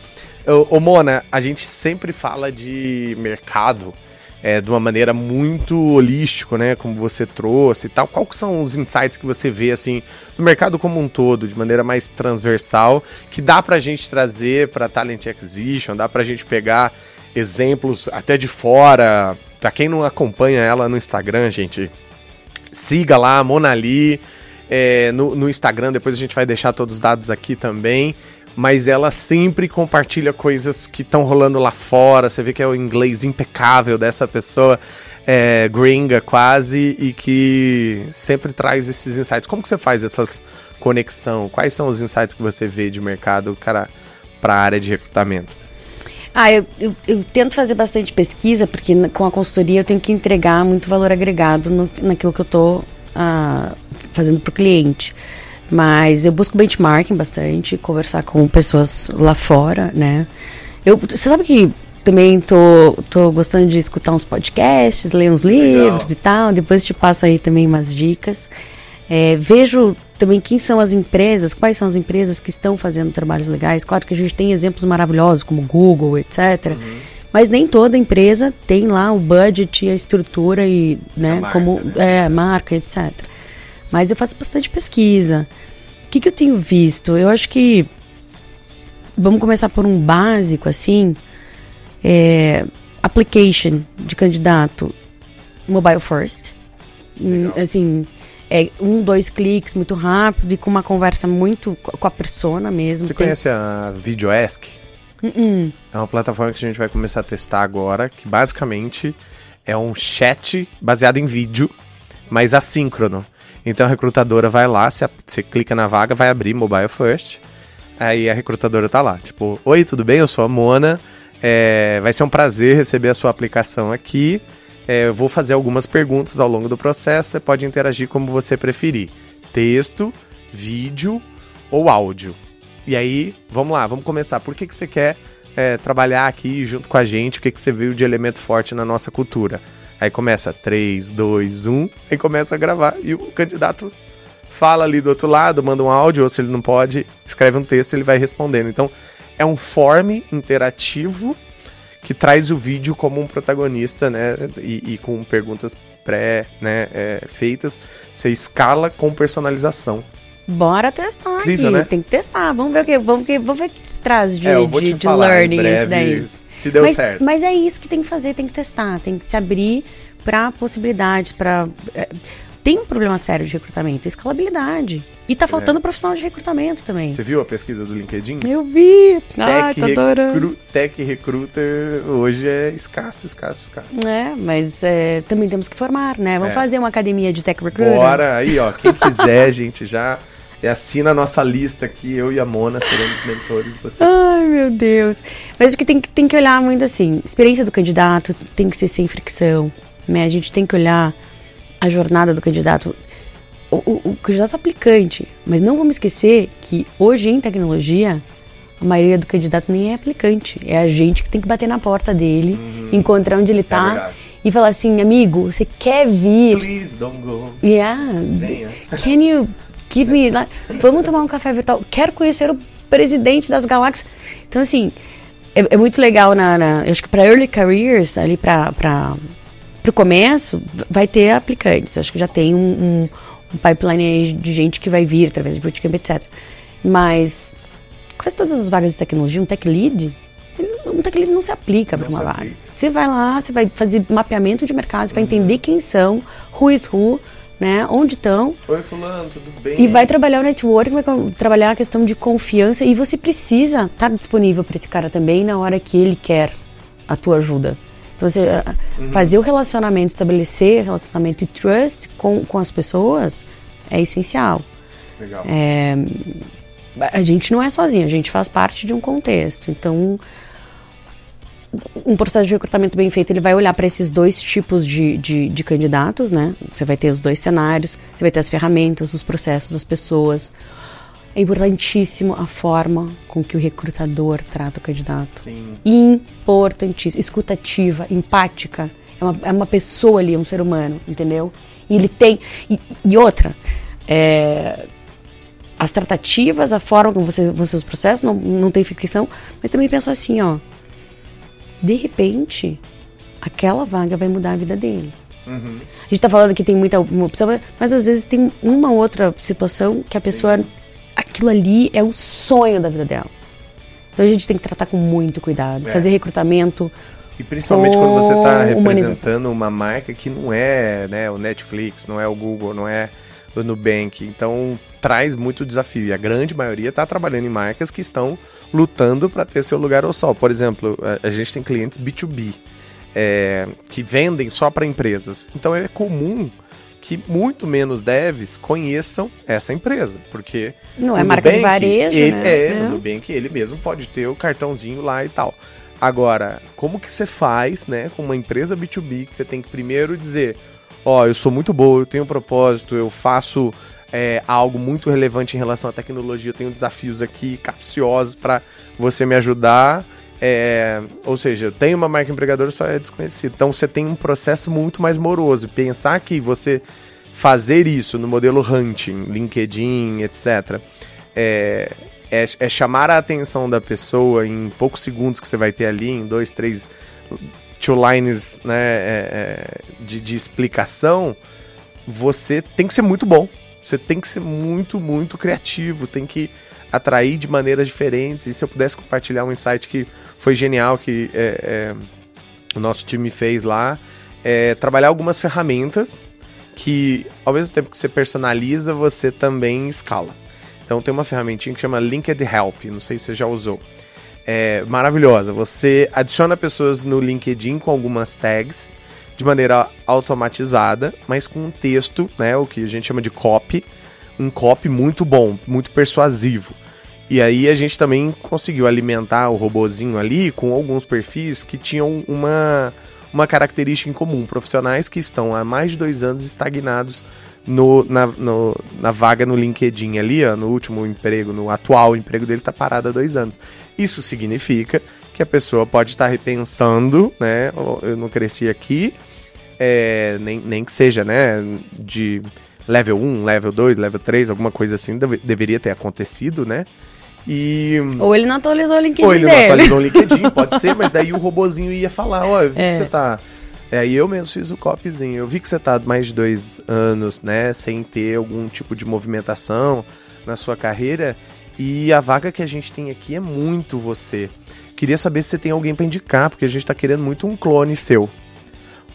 S1: Ô, ô, Mona, a gente sempre fala de mercado é, de uma maneira muito holística, né? Como você trouxe e tal. Quais são os insights que você vê, assim, no mercado como um todo, de maneira mais transversal, que dá pra gente trazer para Talent Acquisition, dá pra gente pegar exemplos até de fora. Pra quem não acompanha ela no Instagram, gente, siga lá, Monali. É, no, no Instagram, depois a gente vai deixar todos os dados aqui também mas ela sempre compartilha coisas que estão rolando lá fora. Você vê que é o inglês impecável dessa pessoa, é, gringa quase, e que sempre traz esses insights. Como que você faz essas conexão? Quais são os insights que você vê de mercado para a área de recrutamento?
S2: Ah, eu, eu, eu, tento fazer bastante pesquisa, porque com a consultoria eu tenho que entregar muito valor agregado no, naquilo que eu estou ah, fazendo para o cliente. Mas eu busco benchmarking bastante, conversar com pessoas lá fora, né? Eu, você sabe que também tô, tô gostando de escutar uns podcasts, ler uns livros Legal. e tal. Depois te passo aí também umas dicas. É, vejo também quem são as empresas, quais são as empresas que estão fazendo trabalhos legais. Claro que a gente tem exemplos maravilhosos como Google, etc. Uhum. Mas nem toda empresa tem lá o budget a estrutura e, né, marca, como né? é, marca, etc. Mas eu faço bastante pesquisa. O que, que eu tenho visto? Eu acho que. Vamos começar por um básico, assim. É, application de candidato mobile first. Legal. Assim, é um, dois cliques muito rápido e com uma conversa muito com a persona mesmo.
S1: Você Tem... conhece a VideoEsk?
S2: Uh -uh.
S1: É uma plataforma que a gente vai começar a testar agora, que basicamente é um chat baseado em vídeo, mas assíncrono. Então a recrutadora vai lá, você, você clica na vaga, vai abrir Mobile First. Aí a recrutadora tá lá, tipo, oi, tudo bem? Eu sou a Mona. É, vai ser um prazer receber a sua aplicação aqui. É, eu vou fazer algumas perguntas ao longo do processo. Você pode interagir como você preferir: texto, vídeo ou áudio. E aí, vamos lá, vamos começar. Por que, que você quer é, trabalhar aqui junto com a gente? O que, que você viu de elemento forte na nossa cultura? Aí começa 3, 2, 1, aí começa a gravar e o candidato fala ali do outro lado, manda um áudio, ou se ele não pode, escreve um texto e ele vai respondendo. Então, é um form interativo que traz o vídeo como um protagonista, né? E, e com perguntas pré né, é, feitas. Você escala com personalização.
S2: Bora testar Incrível, aqui. Né? Tem que testar. Vamos ver o que, vamos, ver, vamos ver o que traz de, é, de, de learning
S1: isso daí. Se deu
S2: mas,
S1: certo.
S2: Mas é isso que tem que fazer, tem que testar, tem que se abrir para possibilidades, para é, tem um problema sério de recrutamento, escalabilidade. E tá faltando é. profissional de recrutamento também.
S1: Você viu a pesquisa do LinkedIn?
S2: Eu vi! Ai, Tech, recru
S1: Tech Recruiter hoje é escasso, escasso, escasso.
S2: É, mas é, também temos que formar, né? Vamos é. fazer uma academia de Tech Recruiter.
S1: Bora! Aí, ó, quem quiser, gente, já e assina a nossa lista aqui, eu e a Mona seremos mentores de vocês.
S2: Ai, meu Deus. Mas acho que tem, tem que olhar muito assim, experiência do candidato tem que ser sem fricção, né? A gente tem que olhar a jornada do candidato, o, o, o candidato aplicante. Mas não vamos esquecer que hoje em tecnologia, a maioria do candidato nem é aplicante. É a gente que tem que bater na porta dele, uhum. encontrar onde ele está. É e falar assim, amigo, você quer vir?
S1: Please don't go.
S2: Yeah. Venha. Can you Give me, vamos tomar um café virtual. Quero conhecer o presidente das galáxias. Então, assim, é, é muito legal na, na, Eu acho que para early careers, ali para o começo, vai ter aplicantes. Acho que já tem um, um, um pipeline de gente que vai vir através de bootcamp, etc. Mas quase todas as vagas de tecnologia, um tech lead, um tech lead não se aplica para uma vaga. Você vai lá, você vai fazer mapeamento de mercado, você vai entender quem são, who is who, né? Onde estão?
S1: Oi, fulano, tudo bem?
S2: E vai trabalhar o network, vai trabalhar a questão de confiança e você precisa estar disponível para esse cara também na hora que ele quer a tua ajuda. Então, você uhum. fazer o relacionamento, estabelecer relacionamento e trust com, com as pessoas é essencial.
S1: Legal.
S2: É, a gente não é sozinho, a gente faz parte de um contexto. Então, um processo de recrutamento bem feito, ele vai olhar para esses dois tipos de, de, de, candidatos, né? Você vai ter os dois cenários, você vai ter as ferramentas, os processos, as pessoas. é importantíssimo a forma com que o recrutador trata o candidato.
S1: Sim.
S2: Importantíssimo. Escutativa, empática. É uma, é uma pessoa ali, é um ser humano, entendeu? E ele tem. E, e outra, é, as tratativas, a forma como você, você os processos, não, não tem fricção, mas também pensar assim, ó. De repente, aquela vaga vai mudar a vida dele. Uhum. A gente tá falando que tem muita opção, mas às vezes tem uma outra situação que a Sim. pessoa. Aquilo ali é o sonho da vida dela. Então a gente tem que tratar com muito cuidado. É. Fazer recrutamento.
S1: E principalmente quando você está representando uma marca que não é né, o Netflix, não é o Google, não é o Nubank. Então traz muito desafio. E a grande maioria está trabalhando em marcas que estão lutando para ter seu lugar ao sol. Por exemplo, a gente tem clientes B2B é, que vendem só para empresas. Então é comum que muito menos devs conheçam essa empresa, porque
S2: não é marca Nubank, de varejo,
S1: ele,
S2: né?
S1: É, é, o Nubank ele mesmo pode ter o cartãozinho lá e tal. Agora, como que você faz, né, com uma empresa B2B que você tem que primeiro dizer, ó, eu sou muito boa, eu tenho um propósito, eu faço é, algo muito relevante em relação à tecnologia, eu tenho desafios aqui capciosos para você me ajudar. É, ou seja, eu tenho uma marca empregadora só é desconhecida. Então você tem um processo muito mais moroso. Pensar que você fazer isso no modelo hunting, LinkedIn, etc., é, é, é, chamar a atenção da pessoa em poucos segundos que você vai ter ali, em dois, três two lines né, é, é, de, de explicação, você tem que ser muito bom. Você tem que ser muito, muito criativo, tem que atrair de maneiras diferentes. E se eu pudesse compartilhar um insight que foi genial, que é, é, o nosso time fez lá, é trabalhar algumas ferramentas que, ao mesmo tempo que você personaliza, você também escala. Então tem uma ferramentinha que chama Linked Help, não sei se você já usou. É maravilhosa. Você adiciona pessoas no LinkedIn com algumas tags de maneira automatizada, mas com um texto, né, o que a gente chama de copy, um copy muito bom, muito persuasivo. E aí a gente também conseguiu alimentar o robozinho ali com alguns perfis que tinham uma, uma característica em comum, profissionais que estão há mais de dois anos estagnados no, na, no, na vaga no LinkedIn ali, ó, no último emprego, no atual emprego dele, está parado há dois anos. Isso significa que a pessoa pode estar repensando, né? Eu não cresci aqui, é, nem, nem que seja, né, de level 1, level 2, level 3, alguma coisa assim, deve, deveria ter acontecido, né? E...
S2: Ou ele não atualizou o LinkedIn
S1: Ou ele
S2: dele.
S1: não atualizou o LinkedIn, pode ser, mas daí o robozinho ia falar, ó, eu vi é. que você tá... É, aí eu mesmo fiz o copyzinho. Eu vi que você tá mais de dois anos, né, sem ter algum tipo de movimentação na sua carreira. E a vaga que a gente tem aqui é muito você. Queria saber se você tem alguém para indicar, porque a gente tá querendo muito um clone seu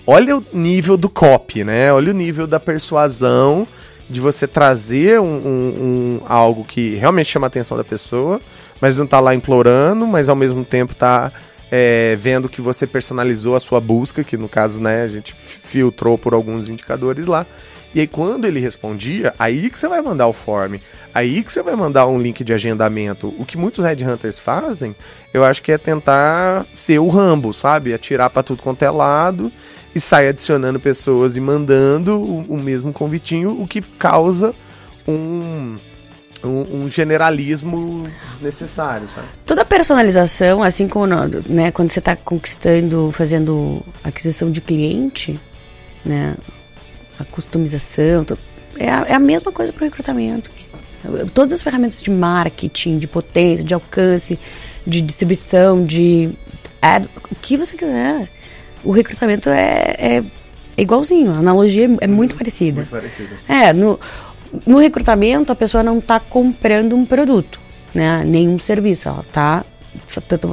S1: olha o nível do copy, né? Olha o nível da persuasão de você trazer um, um, um, algo que realmente chama a atenção da pessoa, mas não tá lá implorando, mas ao mesmo tempo tá é, vendo que você personalizou a sua busca, que no caso, né, a gente filtrou por alguns indicadores lá. E aí, quando ele respondia, aí que você vai mandar o form, aí que você vai mandar um link de agendamento. O que muitos headhunters fazem, eu acho que é tentar ser o Rambo, sabe? Atirar para tudo quanto é lado e sai adicionando pessoas e mandando o, o mesmo convitinho, o que causa um, um, um, generalismo desnecessário, sabe?
S2: Toda personalização, assim como né, quando você está conquistando, fazendo aquisição de cliente, né, a customização, é a, é a mesma coisa para o recrutamento. Todas as ferramentas de marketing, de potência, de alcance, de distribuição, de ad, o que você quiser o recrutamento é, é, igualzinho, a analogia é, muito uhum. parecida. Muito parecida. É, no, no recrutamento a pessoa não está comprando um produto, né, nenhum serviço, ela está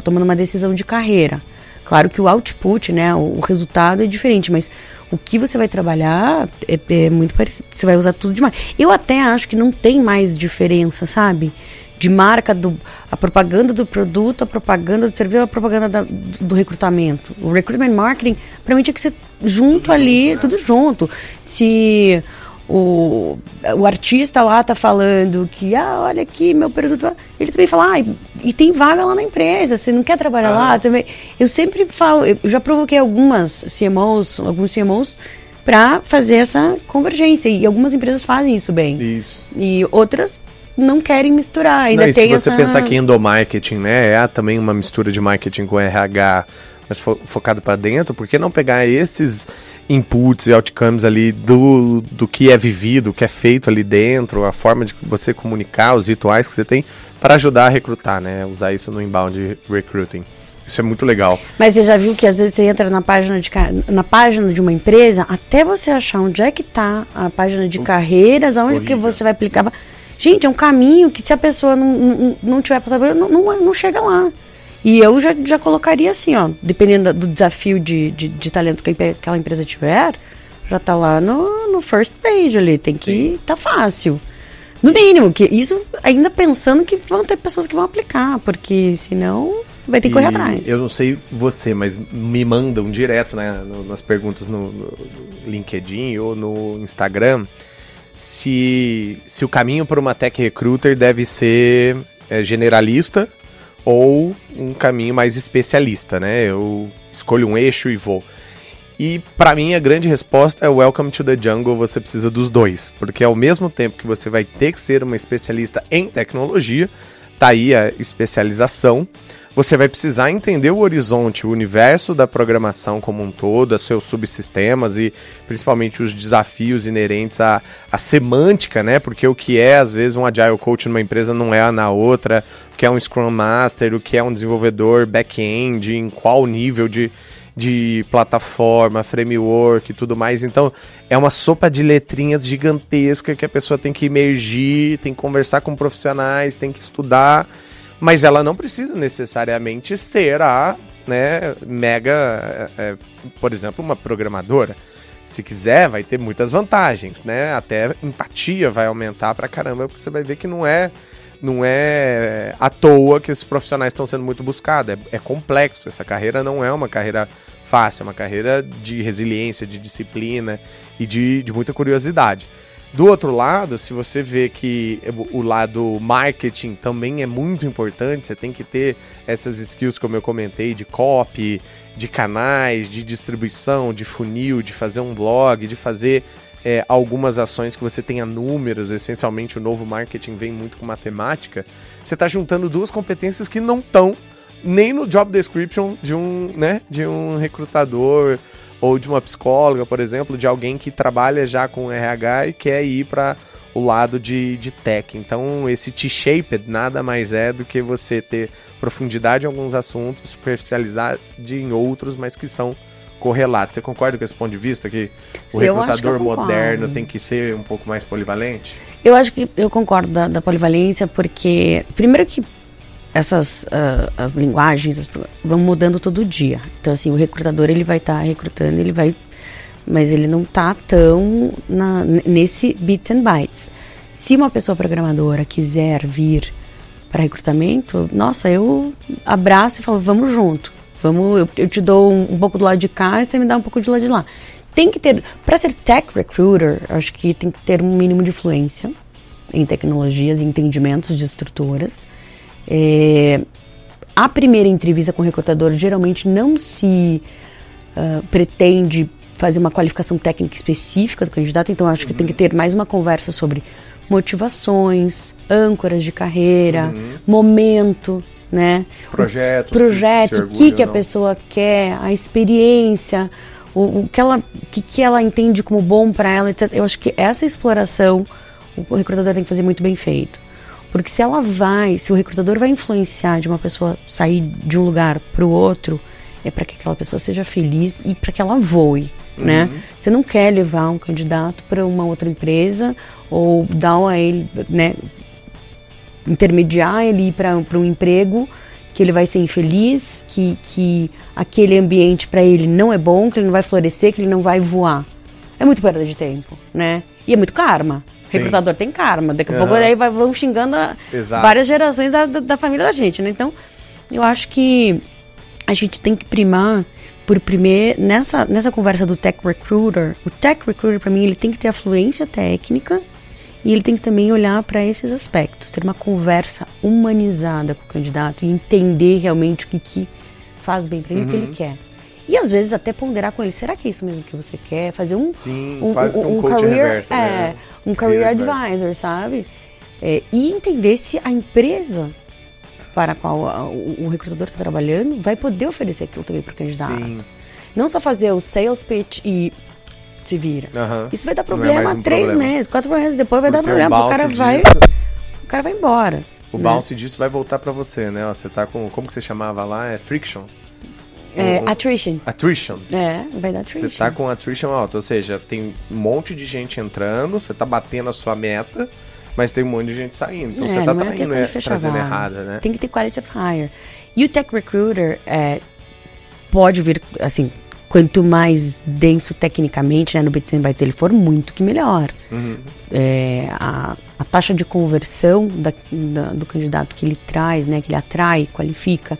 S2: tomando uma decisão de carreira. Claro que o output, né, o, resultado é diferente, mas o que você vai trabalhar é, é, muito parecido. Você vai usar tudo demais. Eu até acho que não tem mais diferença, sabe? de marca, do, a propaganda do produto, a propaganda do serviço, a propaganda da, do, do, recrutamento. O recruitment marketing, para mim, tinha que ser junto tudo ali, junto, né? tudo junto. Se o, o artista lá tá falando que, ah, olha aqui, meu produto. Ele também fala, ah, e tem vaga lá na empresa, você não quer trabalhar ah. lá também. Eu sempre falo, eu já provoquei algumas CMOs, alguns CMOs para fazer essa convergência. E algumas empresas fazem isso bem.
S1: Isso.
S2: E outras não querem misturar. Ainda
S1: não,
S2: tem
S1: se você
S2: essa...
S1: pensar que endomarketing, né, é também uma mistura de marketing com RH, mas fo focado para dentro, por que não pegar esses inputs e outcomes ali do, do que é vivido, o que é feito ali dentro, a forma de você comunicar, os rituais que você tem, para ajudar a recrutar, né? Usar isso no inbound recruiting. Isso é muito legal.
S2: Mas você já viu que às vezes você entra na página de, na página de uma empresa, até você achar onde é que está a página de carreiras, aonde horrível. que você vai aplicar. Gente, é um caminho que se a pessoa não, não, não tiver passado, não, não, não chega lá. E eu já, já colocaria assim, ó, dependendo do desafio de, de, de talentos que aquela empresa tiver, já tá lá no, no first page ali, tem que Sim. tá fácil. No mínimo, que isso ainda pensando que vão ter pessoas que vão aplicar, porque senão vai ter que correr atrás.
S1: Eu não sei você, mas me mandam direto né, nas perguntas no, no, LinkedIn ou no Instagram se, se o caminho para uma tech recruiter deve ser é, generalista ou um caminho mais especialista, né? Eu escolho um eixo e vou. E para mim a grande resposta é Welcome to the Jungle, você precisa dos dois, porque ao mesmo tempo que você vai ter que ser uma especialista em tecnologia, tá aí a especialização, você vai precisar entender o horizonte, o universo da programação como um todo, os seus subsistemas e principalmente os desafios inerentes à, à semântica, né? Porque o que é, às vezes, um Agile Coach numa empresa não é na outra, que é um Scrum Master, o que é um desenvolvedor back-end, em qual nível de, de plataforma, framework e tudo mais. Então, é uma sopa de letrinhas gigantesca que a pessoa tem que emergir, tem que conversar com profissionais, tem que estudar mas ela não precisa necessariamente ser a né, mega, é, é, por exemplo, uma programadora. Se quiser, vai ter muitas vantagens, né? Até empatia vai aumentar pra caramba, porque você vai ver que não é não é à toa que esses profissionais estão sendo muito buscados. É, é, complexo. Essa carreira não é uma carreira fácil, é uma carreira de resiliência, de disciplina e de, de muita curiosidade. Do outro lado, se você vê que o lado marketing também é muito importante, você tem que ter essas skills como eu comentei de copy, de canais, de distribuição, de funil, de fazer um blog, de fazer é, algumas ações que você tenha números, essencialmente o novo marketing vem muito com matemática. Você está juntando duas competências que não estão nem no job description de um, né, de um recrutador ou de uma psicóloga, por exemplo, de alguém que trabalha já com RH e quer ir para o lado de, de tech. Então, esse T-shaped nada mais é do que você ter profundidade em alguns assuntos, superficialidade em outros, mas que são correlatos. Você concorda com esse ponto de vista que o recrutador que moderno tem que ser um pouco mais polivalente?
S2: Eu acho que eu concordo da, da polivalência, porque primeiro que essas uh, as linguagens as, vão mudando todo dia. Então assim, o recrutador ele vai estar tá recrutando, ele vai mas ele não tá tão na, nesse bits and bytes. Se uma pessoa programadora quiser vir para recrutamento, nossa, eu abraço e falo, vamos junto. Vamos, eu, eu te dou um, um, pouco do lado de cá e você me dá um pouco do lado de lá. Tem que ter, para ser tech recruiter, acho que tem que ter um mínimo de fluência em tecnologias e entendimentos de estruturas. É, a primeira entrevista com o recrutador geralmente não se uh, pretende fazer uma qualificação técnica específica do candidato, então acho uhum. que tem que ter mais uma conversa sobre motivações, âncoras de carreira, uhum. momento, né?
S1: Projetos.
S2: Projeto, o que, que a pessoa quer, a experiência, o, o que, ela, que, que ela entende como bom para ela, etc. Eu acho que essa exploração o recrutador tem que fazer muito bem feito. Porque se ela vai, se o recrutador vai influenciar de uma pessoa sair de um lugar para o outro, é para que aquela pessoa seja feliz e para que ela voe, né? uhum. né? Você não quer levar um candidato para uma outra empresa ou dar a ele, né, intermediar ele para um emprego que ele vai ser infeliz, que, que aquele ambiente para ele não é bom, que ele não vai florescer, que ele não vai voar. É muito perda de tempo, né? E é muito karma. Sim. Recrutador tem karma. Daqui a uhum. pouco aí vai, vão xingando a, várias gerações da, da, da, família da gente, né? Então, eu acho que a gente tem que primar por primeiro nessa nessa conversa do tech recruiter, o tech recruiter para mim ele tem que ter a fluência técnica e ele tem que também olhar para esses aspectos, ter uma conversa humanizada com o candidato e entender realmente o que, que faz bem para ele, uhum. o que ele uhum. quer. E às vezes até ponderar com ele, será que é isso mesmo que você quer? Fazer um
S1: Sim,
S2: um,
S1: um, um, um career, reversa,
S2: é,
S1: né?
S2: um career advisor, sabe? É, e entender se a empresa para a qual a, o, o, recrutador está trabalhando vai poder oferecer aquilo também para o candidato. Sim. Não só fazer o sales pitch e se vira. Uhum. Isso vai dar problema é um três problema. meses, quatro meses depois vai Porque dar problema. O, o cara disso... vai. O cara vai embora.
S1: O né? bounce disso vai voltar para você, né? Ó, você tá com. Como que você chamava lá? É friction.
S2: É, attrition.
S1: Attrition.
S2: É, vai dar attrition.
S1: Você tá com attrition alto, ou seja, tem um monte de gente entrando, você tá batendo a sua meta, mas tem um monte de gente saindo. Então é, você tá é traindo, é, trazendo errada, né?
S2: Tem que ter quality of hire. E o Tech Recruiter é, pode vir, assim, quanto mais denso tecnicamente, né, no Bits and Bytes ele for, muito que melhor. Uhum. É, a, a, taxa de conversão da, da, do candidato que ele traz, né, que ele atrai, qualifica,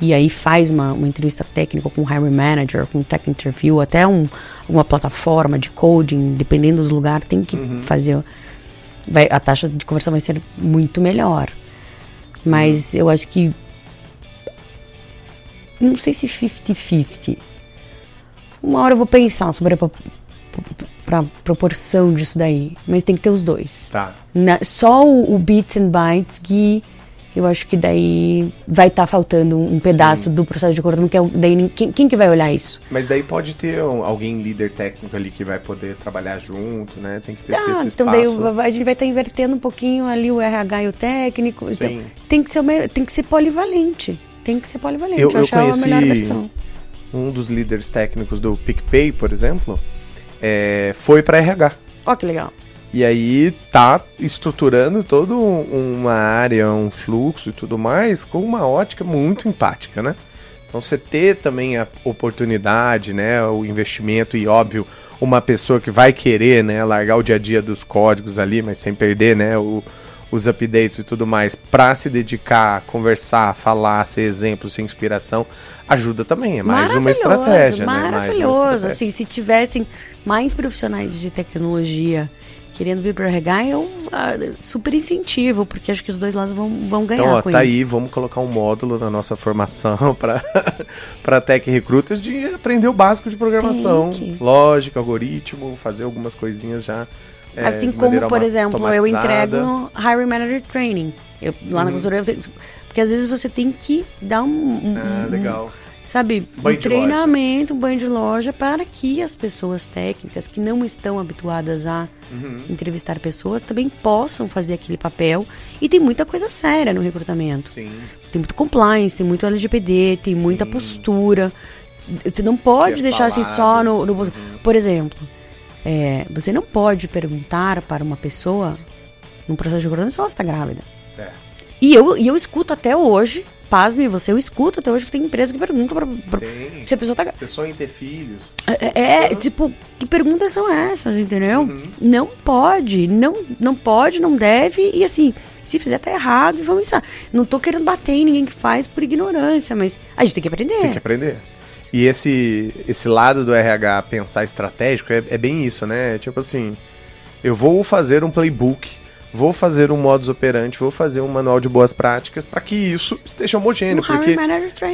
S2: e aí faz uma, uma entrevista técnica com o hiring manager, com um tech interview, até um, uma plataforma de coding, dependendo do lugar, tem que uhum. fazer. Vai, a taxa de conversão vai ser muito melhor. Mas uhum. eu acho que. Não sei se 50-50. Uma hora eu vou pensar sobre a, pra proporção disso daí. Mas tem que ter os dois.
S1: Tá.
S2: Na, só o, o Bits and Bytes que eu acho que daí vai estar tá faltando um pedaço Sim. do processo de recrutamento, que é daí quem, quem, que vai olhar isso?
S1: Mas daí pode ter alguém líder técnico ali que vai poder trabalhar junto, né? Tem que ter
S2: ah, esse então espaço. daí a gente vai estar tá invertendo um pouquinho ali o RH e o técnico. Então, Sim. Então, tem que ser tem que ser polivalente. Tem que ser polivalente.
S1: Eu, eu conheci a melhor versão. Um dos líderes técnicos do PicPay, por exemplo, é, foi para RH.
S2: Ó, oh, que legal.
S1: E aí tá estruturando toda uma área, um fluxo e tudo mais com uma ótica muito empática, né? Então você ter também a oportunidade, né, o investimento e óbvio uma pessoa que vai querer, né, largar o dia a dia dos códigos ali, mas sem perder, né, o, os updates e tudo mais, para se dedicar, conversar, falar, ser exemplo, ser inspiração, ajuda também. É mais uma estratégia,
S2: maravilhoso,
S1: né?
S2: Maravilhoso. Assim, se tivessem mais profissionais de tecnologia querendo vir para o RH, eu uh, super incentivo, porque acho que os dois lados vão, vão ganhar então, ó, com
S1: tá
S2: isso.
S1: aí, vamos colocar um módulo na nossa formação para Tech Recruiters de aprender o básico de programação, lógica, algoritmo, fazer algumas coisinhas já.
S2: É, assim como, por exemplo, eu entrego Hiring Manager Training. Eu, lá uhum. na consultoria, porque às vezes você tem que dar um, um,
S1: ah, legal
S2: sabe, um treinamento, um banho de loja para que as pessoas técnicas que não estão habituadas a uhum. entrevistar pessoas também possam fazer aquele papel. E tem muita coisa séria no recrutamento.
S1: Sim.
S2: Tem muito compliance, tem muito LGPD, tem Sim. muita postura. Você não pode é deixar falado. assim só no. no uhum. Por exemplo, é, você não pode perguntar para uma pessoa num processo de recrutamento se ela está grávida. É. E eu, e eu escuto até hoje pasme você, eu escuto até hoje que tem empresa que pergunta pra, pra se a pessoa tá.
S1: Você sonha em ter filhos?
S2: É, é, é tipo, que perguntas são essas, entendeu? Uhum. Não pode, não, não pode, não deve, e assim, se fizer tá errado, vamos pensar. Não tô querendo bater em ninguém que faz por ignorância, mas a gente tem que aprender.
S1: Tem que aprender. E esse, esse lado do RH pensar estratégico é, é bem isso, né? Tipo assim, eu vou fazer um playbook vou fazer um modus operandi, vou fazer um manual de boas práticas para que isso esteja homogêneo. porque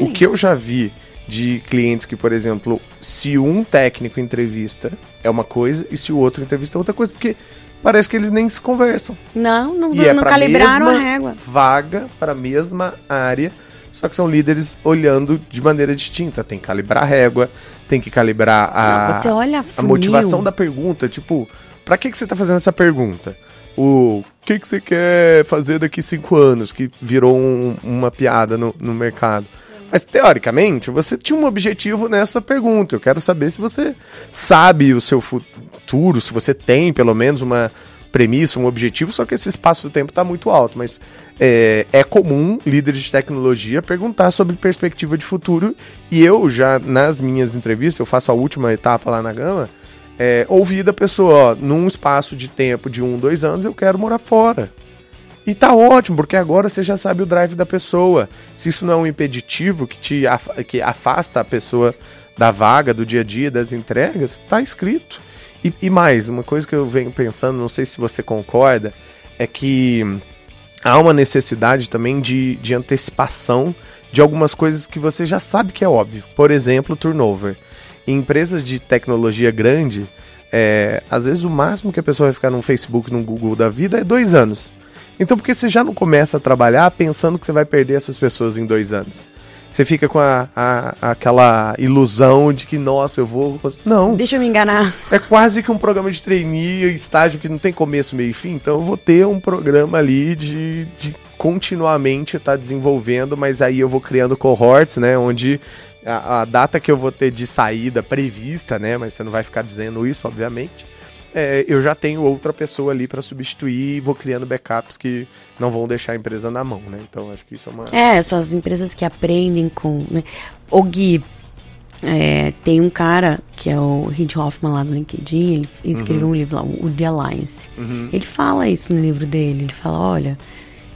S1: o que eu já vi de clientes que, por exemplo, se um técnico entrevista é uma coisa e se o outro entrevista é outra coisa, porque parece que eles nem se conversam.
S2: Não, não, e é não calibraram a régua.
S1: Vaga para a mesma área, só que são líderes olhando de maneira distinta. Tem que calibrar a régua, tem que calibrar a,
S2: não,
S1: a motivação da pergunta. Tipo, para que, que você está fazendo essa pergunta? o que, que você quer fazer daqui cinco anos, que virou um, uma piada no, no mercado. Mas teoricamente, você tinha um objetivo nessa pergunta. Eu quero saber se você sabe o seu futuro, se você tem pelo menos uma premissa, um objetivo, só que esse espaço do tempo está muito alto. Mas é, é, comum líderes de tecnologia perguntar sobre perspectiva de futuro. E eu já, nas minhas entrevistas, eu faço a última etapa lá na Gama é, ouvir da pessoa, ó, num espaço de tempo de um, dois anos, eu quero morar fora. E tá ótimo, porque agora você já sabe o drive da pessoa. Se isso não é um impeditivo que te que afasta a pessoa da vaga, do dia a dia, das entregas, tá escrito. E, e mais, uma coisa que eu venho pensando, não sei se você concorda, é que há uma necessidade também de, de antecipação de algumas coisas que você já sabe que é óbvio. Por exemplo, turnover em empresas de tecnologia grande, é, às vezes o máximo que a pessoa vai ficar no Facebook, no Google da vida é dois anos. Então por que você já não começa a trabalhar pensando que você vai perder essas pessoas em dois anos? Você fica com a, a, aquela ilusão de que, nossa, eu vou. Não.
S2: Deixa eu me enganar.
S1: É quase que um programa de trainee, estágio que não tem começo, meio e fim. Então eu vou ter um programa ali de, de continuamente estar tá desenvolvendo, mas aí eu vou criando cohorts, né? Onde a, a, data que eu vou ter de saída prevista, né? Mas você não vai ficar dizendo isso, obviamente é, eu já tenho outra pessoa ali para substituir e vou criando backups que não vão deixar a empresa na mão, né? Então acho que isso é uma.
S2: É, essas empresas que aprendem com. Né? O Gui, é, tem um cara que é o Reid Hoffman lá do LinkedIn, ele escreveu uhum. um livro lá, o The Alliance. Uhum. Ele fala isso no livro dele, ele fala, olha,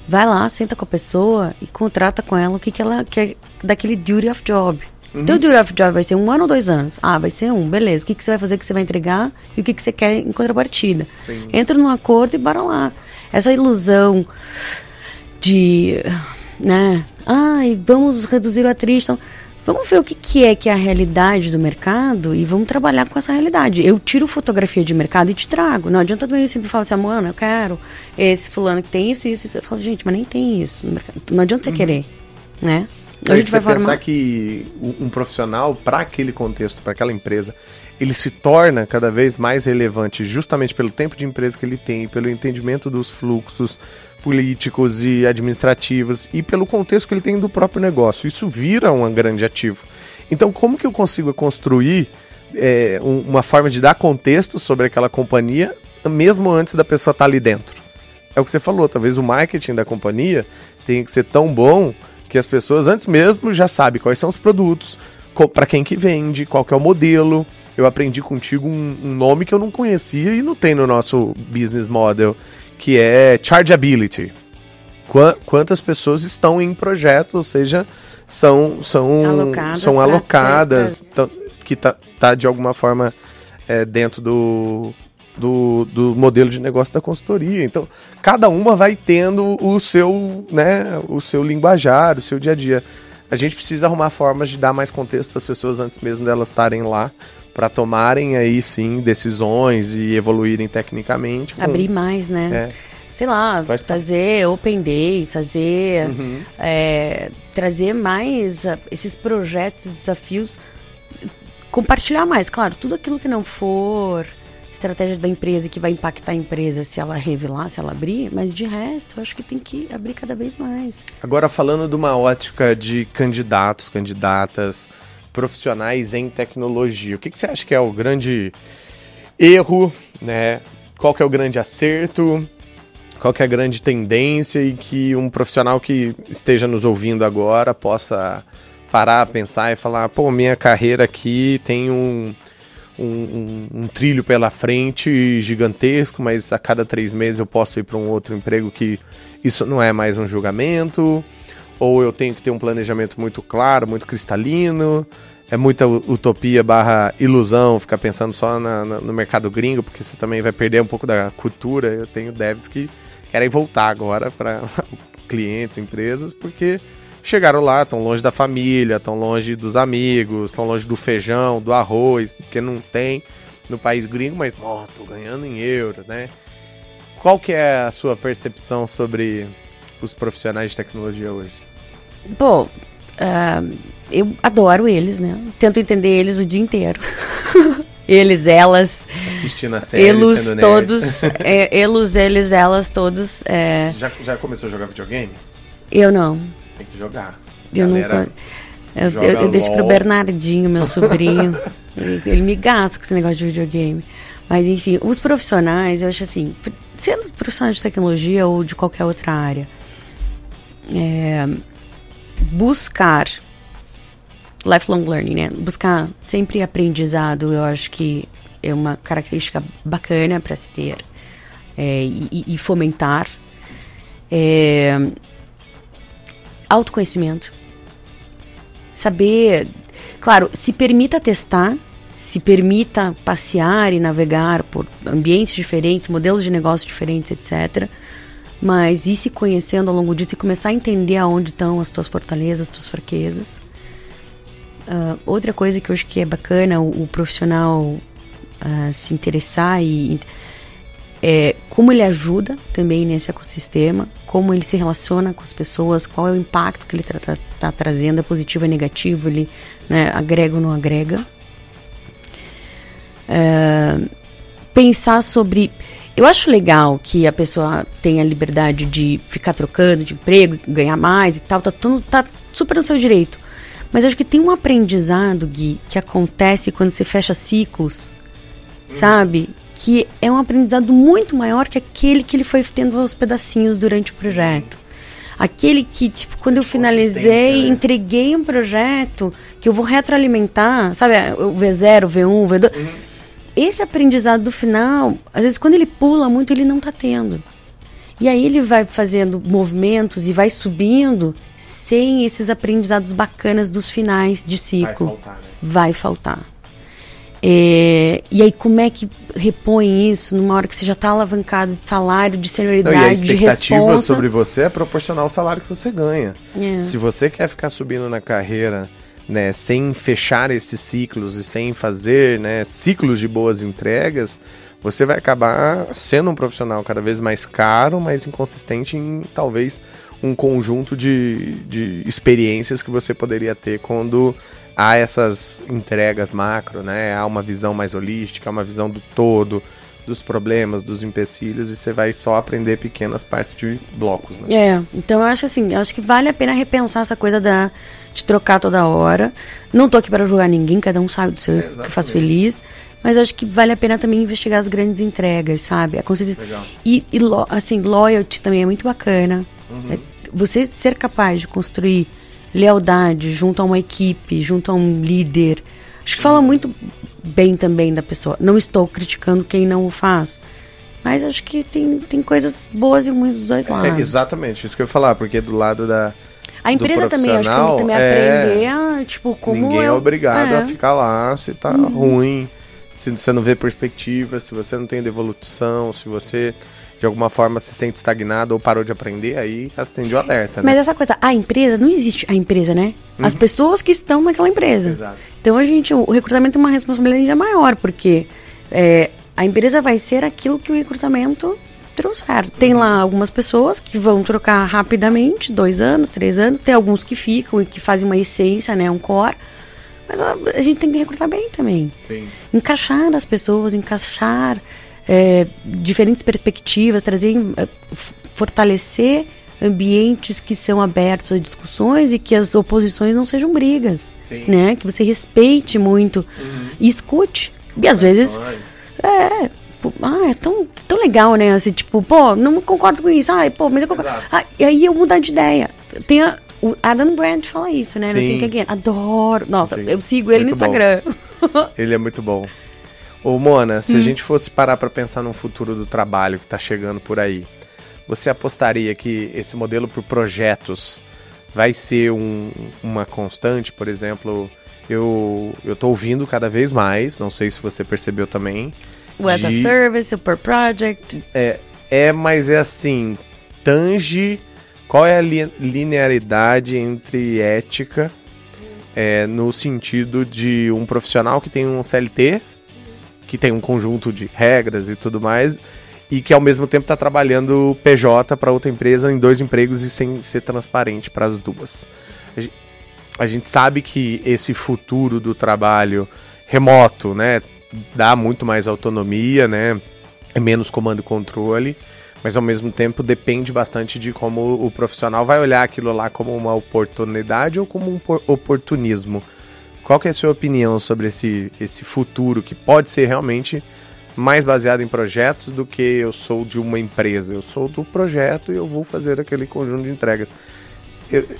S2: vai lá, senta com a pessoa e contrata com ela o que, que ela quer daquele duty of job. Uhum. Teu duty of job vai ser um ano ou dois anos? Ah, vai ser um, beleza. O que, que você vai fazer, o que você vai entregar e o que, que você quer em contrapartida. Sim. Entra num acordo e bora lá. Essa ilusão de, né, ai, vamos reduzir o. Então, vamos ver o que, que é que é a realidade do mercado e vamos trabalhar com essa realidade. Eu tiro fotografia de mercado e te trago. Não adianta também eu sempre falar assim, mano, eu quero esse fulano que tem isso, isso, isso. Eu falo, gente, mas nem tem isso no mercado. Não adianta você uhum. querer, né?
S1: A gente vai formar... pensar que um profissional, para aquele contexto, para aquela empresa, ele se torna cada vez mais relevante justamente pelo tempo de empresa que ele tem, pelo entendimento dos fluxos políticos e administrativos e pelo contexto que ele tem do próprio negócio. Isso vira um grande ativo. Então, como que eu consigo construir é, uma forma de dar contexto sobre aquela companhia, mesmo antes da pessoa estar tá ali dentro? É o que você falou, talvez o marketing da companhia tenha que ser tão bom que as pessoas antes mesmo já sabem quais são os produtos, para quem que vende, qual que é o modelo. Eu aprendi contigo um, um, nome que eu não conhecia e não tem no nosso business model, que é chargeability. Quantas pessoas estão em projetos, ou seja, são são alocadas, são alocadas que tá, tá de alguma forma é, dentro do do, do modelo de negócio da consultoria. Então, cada uma vai tendo o seu, né, o seu linguajar, o seu dia a dia. A gente precisa arrumar formas de dar mais contexto para as pessoas antes mesmo delas estarem lá para tomarem aí sim decisões e evoluírem tecnicamente.
S2: Com... Abrir mais, né? É. Sei lá, Faz fazer Open Day, fazer. Uhum. É, trazer mais uh, esses projetos, desafios. Compartilhar mais, claro, tudo aquilo que não for estratégia da empresa que vai impactar a empresa se ela revelar, se ela abrir, mas de resto, eu acho que tem que abrir cada vez mais.
S1: Agora, falando de uma ótica de candidatos, candidatas, profissionais em tecnologia, o que, que você acha que é o grande erro, né? Qual que é o grande acerto? Qual que é a grande tendência e que um profissional que esteja nos ouvindo agora possa parar, pensar e falar, pô, minha carreira aqui tem um um, um, um, trilho pela frente gigantesco, mas a cada três meses eu posso ir para um outro emprego que isso não é mais um julgamento, ou eu tenho que ter um planejamento muito claro, muito cristalino. É muita utopia barra ilusão ficar pensando só na, na, no mercado gringo, porque você também vai perder um pouco da cultura. Eu tenho devs que querem voltar agora para clientes, empresas, porque chegaram lá, estão longe da família, estão longe dos amigos, estão longe do feijão, do arroz, que não tem no país gringo, mas, ó, tô ganhando em euro, né? Qual que é a sua percepção sobre os profissionais de tecnologia hoje?
S2: Bom, uh, eu adoro eles, né? Tento entender eles o dia inteiro. eles, elas.
S1: Assistindo a série,
S2: eles todos. é, eles, eles, elas, todos. É...
S1: Já, já começou a jogar videogame?
S2: Eu não.
S1: Tem que jogar.
S2: Eu nunca. Eu, eu, eu deixo pro Bernardinho, meu sobrinho. ele, ele me gasta com esse negócio de videogame. Mas enfim, os profissionais, eu acho assim, sendo profissional de tecnologia ou de qualquer outra área, é, buscar lifelong learning, né? Buscar sempre aprendizado, eu acho que é uma característica bacana para se ter é, e, e, fomentar. É, autoconhecimento. Saber, claro, se permita testar, se permita passear e navegar por ambientes diferentes, modelos de negócio diferentes, etc. Mas ir se conhecendo ao longo disso e começar a entender aonde estão as tuas fortalezas, as tuas fraquezas. Uh, outra coisa que eu acho que é bacana o, o profissional uh, se interessar e é, como ele ajuda também nesse ecossistema, como ele se relaciona com as pessoas, qual é o impacto que ele está tá, tá trazendo, é positivo, é negativo, ele né, agrega ou não agrega. É, pensar sobre. Eu acho legal que a pessoa tenha a liberdade de ficar trocando de emprego, ganhar mais e tal, tá, tudo, tá super no seu direito. Mas acho que tem um aprendizado, Gui, que acontece quando você fecha ciclos, hum. sabe? Que é um aprendizado muito maior que aquele que ele foi tendo aos pedacinhos durante o projeto. Aquele que, tipo, quando eu finalizei, né? entreguei um projeto que eu vou retroalimentar, sabe? O V0, o V1, o V2. Uhum esse aprendizado do final, às vezes quando ele pula muito, ele não está tendo. E aí ele vai fazendo movimentos e vai subindo sem esses aprendizados bacanas dos finais de ciclo. Vai faltar. Né? Vai faltar. É, e aí como é que repõe isso numa hora que você já está alavancado de salário, de senioridade, não, e a expectativa
S1: sobre você é proporcional ao salário que você ganha. É. Se você quer ficar subindo na carreira né, sem fechar esses ciclos e sem fazer né, ciclos de boas entregas, você vai acabar sendo um profissional cada vez mais caro, mais inconsistente em talvez um conjunto de, de experiências que você poderia ter quando há essas entregas macro, né? Há uma visão mais holística, uma visão do todo, dos problemas, dos empecilhos, e você vai só aprender pequenas partes de blocos, né?
S2: É, então eu acho assim, eu acho que vale a pena repensar essa coisa da de trocar toda hora. Não tô aqui para julgar ninguém, cada um sabe do seu é, que faz feliz. Mas acho que vale a pena também investigar as grandes entregas, sabe? A consciência. Legal. E, e assim, loyalty também é muito bacana. Uhum. É, você ser capaz de construir lealdade junto a uma equipe, junto a um líder. Acho que fala muito bem também da pessoa. Não estou criticando quem não o faz. Mas acho que tem, tem coisas boas e ruins dos dois é, lados.
S1: É, exatamente, isso que eu ia falar, porque do lado da,
S2: a empresa também, acho que tem também é, aprender a, tipo, como.
S1: Ninguém é obrigado é. a ficar lá se tá uhum. ruim, se você não vê perspectiva, se você não tem devolução, se você de alguma forma se sente estagnado ou parou de aprender, aí acende o alerta. Né?
S2: Mas essa coisa, a empresa, não existe a empresa, né? Uhum. As pessoas que estão naquela empresa. Exato. Então a gente, o recrutamento é uma responsabilidade maior, porque é, a empresa vai ser aquilo que o recrutamento trouxeram. Tem lá algumas pessoas que vão trocar rapidamente, dois anos, três anos. Tem alguns que ficam e que fazem uma essência, né, um core. Mas a, a gente tem que recrutar bem também. Sim. Encaixar as pessoas, encaixar é, diferentes perspectivas, trazer, é, fortalecer ambientes que são abertos a discussões e que as oposições não sejam brigas, Sim. né? Que você respeite muito uhum. e escute. E às vezes é, ah, é tão, tão legal, né? Assim, tipo, pô, não concordo com isso. Ai, pô, mas eu concordo. Ah, e aí eu mudar de ideia. Tem a, o Adam Grant fala isso, né? Sim. Think Again. Adoro. Nossa, Sim. eu sigo ele muito no Instagram.
S1: ele é muito bom. Ô, Mona, se hum. a gente fosse parar para pensar no futuro do trabalho que tá chegando por aí, você apostaria que esse modelo por projetos vai ser um, uma constante? Por exemplo, eu, eu tô ouvindo cada vez mais, não sei se você percebeu também,
S2: o as a service, o per project.
S1: É, é, mas é assim, tange qual é a li linearidade entre ética é, no sentido de um profissional que tem um CLT, que tem um conjunto de regras e tudo mais, e que ao mesmo tempo está trabalhando PJ para outra empresa em dois empregos e sem ser transparente para as duas. A gente sabe que esse futuro do trabalho remoto, né, dá muito mais autonomia, né? É menos comando e controle, mas ao mesmo tempo depende bastante de como o profissional vai olhar aquilo lá como uma oportunidade ou como um oportunismo. Qual que é a sua opinião sobre esse, esse futuro que pode ser realmente mais baseado em projetos do que eu sou de uma empresa? Eu sou do projeto e eu vou fazer aquele conjunto de entregas.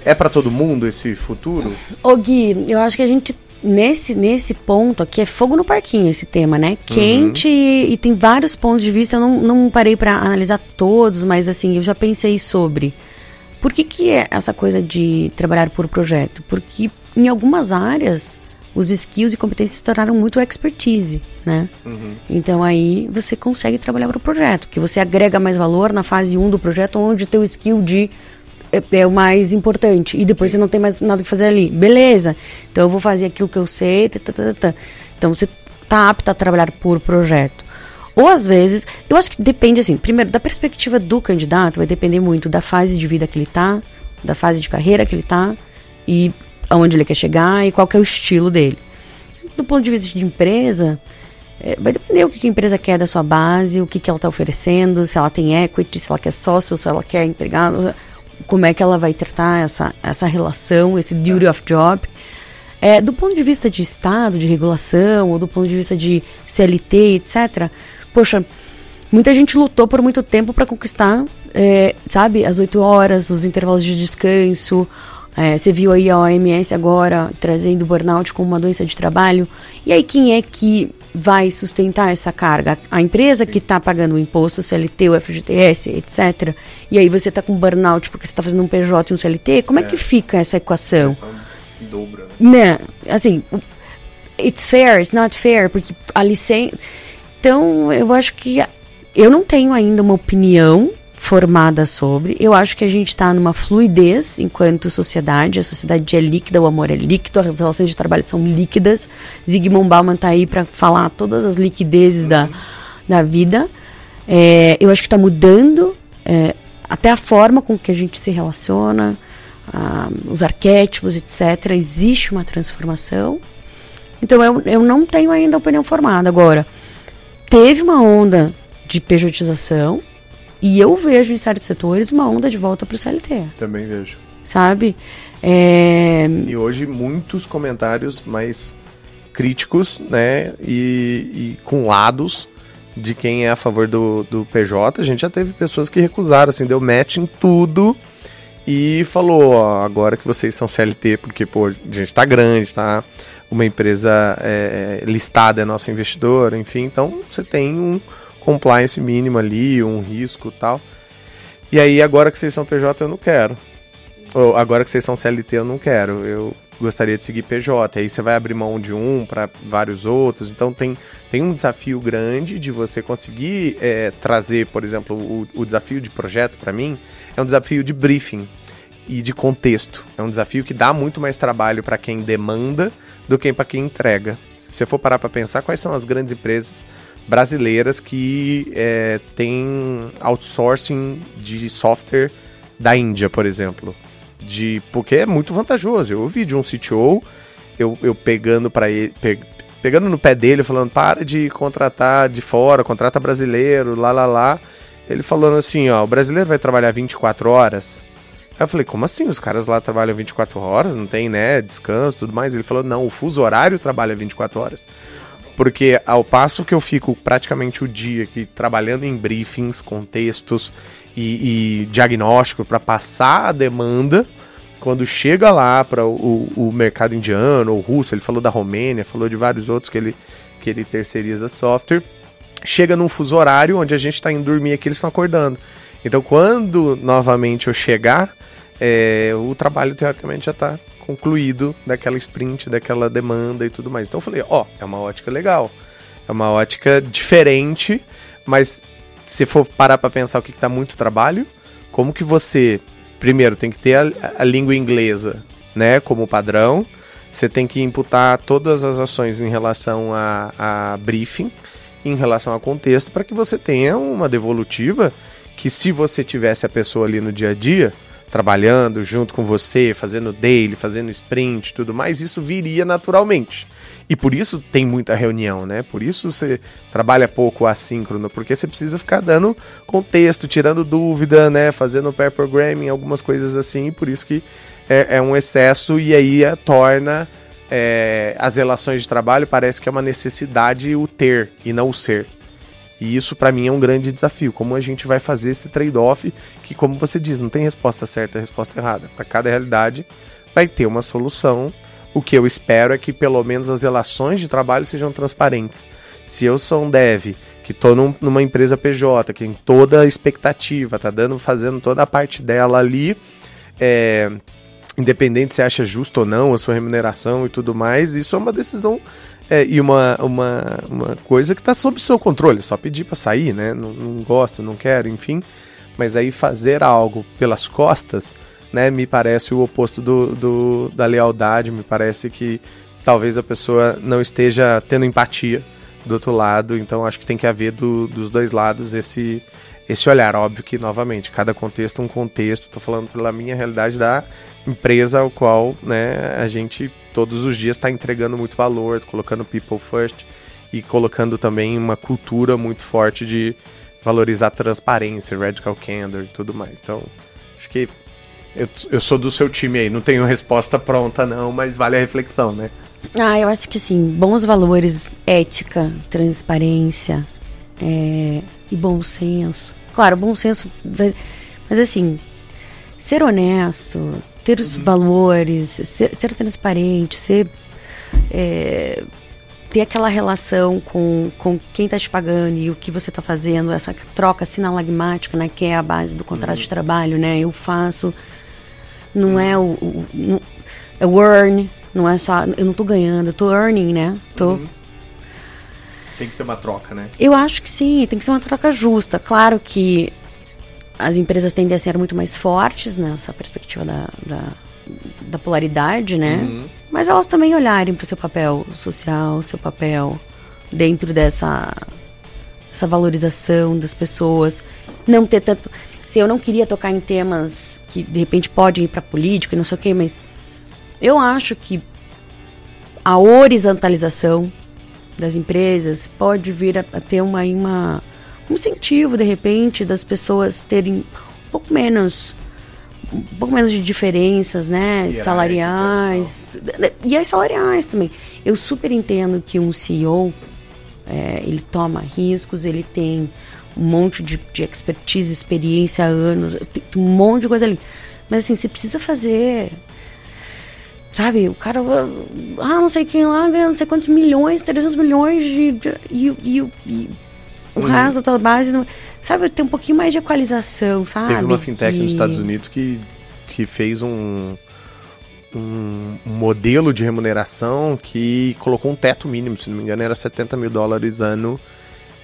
S1: É para todo mundo esse futuro?
S2: Ô Gui, eu acho que a gente nesse, nesse ponto aqui é fogo no parquinho esse tema, né? Quente uhum. e, tem vários pontos de vista. Eu não, não parei para analisar todos, mas assim, eu já pensei sobre. Por que, que é essa coisa de trabalhar por projeto? Porque em algumas áreas os skills e competências se tornaram muito expertise, né? Uhum. Então aí você consegue trabalhar para o projeto, que você agrega mais valor na fase 1 do projeto, onde o skill de é, é, o mais importante. E depois você não tem mais nada que fazer ali. Beleza. Então eu vou fazer aquilo que eu sei. Tá, tá, tá, tá. Então você tá apto a trabalhar por projeto. Ou às vezes, eu acho que depende assim, primeiro da perspectiva do candidato, vai depender muito da fase de vida que ele tá, da fase de carreira que ele tá e aonde ele quer chegar e qual é o estilo dele. Do ponto de vista de empresa, é, vai depender o que a empresa quer da sua base, o que, que ela está oferecendo, se ela tem equity, se ela quer sócio, se ela quer empregado, como é que ela vai tratar essa, essa relação, esse duty of job. É, do ponto de vista de Estado, de regulação, ou do ponto de vista de CLT, etc., poxa, muita gente lutou por muito tempo para conquistar, é, sabe, as oito horas, os intervalos de descanso. É, você viu aí a OMS agora trazendo burnout como uma doença de trabalho. E aí, quem é que vai sustentar essa carga? A empresa que está pagando o imposto, o CLT, o FGTS, etc. E aí você está com burnout porque você está fazendo um PJ e um CLT. Como é, é que fica essa equação?
S1: Dobra,
S2: né? né? Assim, it's fair, it's not fair, porque a licença... Então, eu acho que eu não tenho ainda uma opinião formada sobre. Eu acho que a gente está numa fluidez enquanto sociedade. A sociedade é líquida, o amor é líquido, as relações de trabalho são líquidas. Zygmunt Bauman está aí para falar todas as liquidezes uhum. da, da vida. É, eu acho que está mudando é, até a forma com que a gente se relaciona, ah, os arquétipos, etc. Existe uma transformação. Então eu, eu não tenho ainda opinião formada. Agora, teve uma onda de pejotização e eu vejo em certos setores uma onda de volta para o CLT.
S1: Também vejo.
S2: Sabe? É...
S1: E hoje muitos comentários mais críticos, né? E, e, com lados de quem é a favor do, do PJ. A gente já teve pessoas que recusaram, assim, deu match em tudo e falou, ó, agora que vocês são CLT, porque, pô, a gente tá grande, tá? Uma empresa é, listada é nosso investidor, enfim, então você tem um compliance mínimo ali, um risco tal. E aí, agora que vocês são PJ, eu não quero. Ou agora que vocês são CLT, eu não quero. Eu gostaria de seguir PJ. Aí você vai abrir mão de um para vários outros. Então tem, tem um desafio grande de você conseguir é, trazer, por exemplo, o, o desafio de projeto para mim é um desafio de briefing e de contexto. É um desafio que dá muito mais trabalho para quem demanda do que para quem entrega. Se você for parar para pensar quais são as grandes empresas brasileiras que é, têm outsourcing de software da Índia, por exemplo. De, porque é muito vantajoso. Eu ouvi de um CTO, eu, eu pegando para ele, pe, pegando no pé dele, falando, para de contratar de fora, contrata brasileiro, lá, lá, lá. Ele falando assim, ó, o brasileiro vai trabalhar 24 horas. Aí eu falei, como assim? Os caras lá trabalham 24 horas, não tem, né, descanso tudo mais. Ele falou, não, o fuso horário trabalha 24 horas. Porque ao passo que eu fico praticamente o dia aqui trabalhando em briefings, contextos e, e diagnóstico para passar a demanda, quando chega lá para o, o, mercado indiano ou russo, ele falou da Romênia, falou de vários outros que ele, que ele terceiriza software, chega num fuso horário onde a gente está indo dormir aqui, eles estão acordando. Então, quando novamente eu chegar, é, o trabalho teoricamente já está concluído daquela sprint, daquela demanda e tudo mais. Então eu falei, ó, oh, é uma ótica legal, é uma ótica diferente, mas se for parar para pensar o que, que dá muito trabalho, como que você, primeiro, tem que ter a, a língua inglesa, né, como padrão, você tem que imputar todas as ações em relação a, a briefing, em relação a contexto, para que você tenha uma devolutiva que se você tivesse a pessoa ali no dia a dia, trabalhando junto com você, fazendo daily, fazendo sprint, tudo mais, isso viria naturalmente. E por isso tem muita reunião, né? Por isso você trabalha pouco assíncrono, porque você precisa ficar dando contexto, tirando dúvida, né? Fazendo pair programming, algumas coisas assim, por isso que é, é um excesso e aí a torna é, as relações de trabalho parece que é uma necessidade o ter e não o ser. E isso para mim é um grande desafio. Como a gente vai fazer esse trade-off que, como você diz, não tem resposta certa e resposta errada. Para cada realidade vai ter uma solução. O que eu espero é que pelo menos as relações de trabalho sejam transparentes. Se eu sou um dev que estou num, numa empresa PJ, que tem toda a expectativa, tá dando, fazendo toda a parte dela ali, é, independente se acha justo ou não a sua remuneração e tudo mais, isso é uma decisão é, e uma, uma, uma coisa que está sob seu controle, só pedir para sair, né? Não, não, gosto, não quero, enfim. Mas aí fazer algo pelas costas, né? Me parece o oposto do, do, da lealdade, me parece que talvez a pessoa não esteja tendo empatia do outro lado. Então acho que tem que haver do, dos dois lados esse, esse olhar. Óbvio que, novamente, cada contexto é um contexto. Estou falando pela minha realidade da empresa ao qual né, a gente todos os dias está entregando muito valor, colocando people first e colocando também uma cultura muito forte de valorizar transparência, radical candor e tudo mais. Então, acho que eu, eu sou do seu time aí, não tenho resposta pronta não, mas vale a reflexão, né?
S2: Ah, eu acho que sim, bons valores, ética, transparência é, e bom senso. Claro, bom senso, mas assim, ser honesto, ter os uhum. valores, ser, ser, transparente, ser é, ter aquela relação com, com quem está te pagando e o que você está fazendo, essa troca sinalagmática, né, que é a base do contrato uhum. de trabalho, né? Eu faço, não uhum. é o, o não, é o earn, não é só, eu não estou ganhando, eu estou earning, né? Tô uhum.
S1: Tem que ser uma troca, né?
S2: Eu acho que sim, tem que ser uma troca justa. Claro que as empresas tendem a ser muito mais fortes nessa perspectiva da, da, da polaridade, né? Uhum. Mas elas também olharem para o seu papel social, seu papel dentro dessa essa valorização das pessoas, não ter tanto. Se eu não queria tocar em temas que de repente podem ir para política e não sei o quê, mas eu acho que a horizontalização das empresas pode vir a, a ter uma, uma um incentivo de repente das pessoas terem um pouco menos um pouco menos de diferenças, né? salariais. E as salariais também. Eu super entendo que um CEO, é, ele toma riscos, ele tem um monte de, de expertise, experiência anos, um monte de coisa ali. Mas assim, você precisa fazer. Sabe, o cara. Ah, não sei quem lá ganha não sei quantos milhões, 300 milhões de. de e, e, e o uhum. resto da base. Não, sabe, tem um pouquinho mais de equalização, sabe?
S1: Teve uma fintech que... nos Estados Unidos que, que fez um, um, modelo de remuneração que colocou um teto mínimo, se não me engano, era 70 mil dólares ano.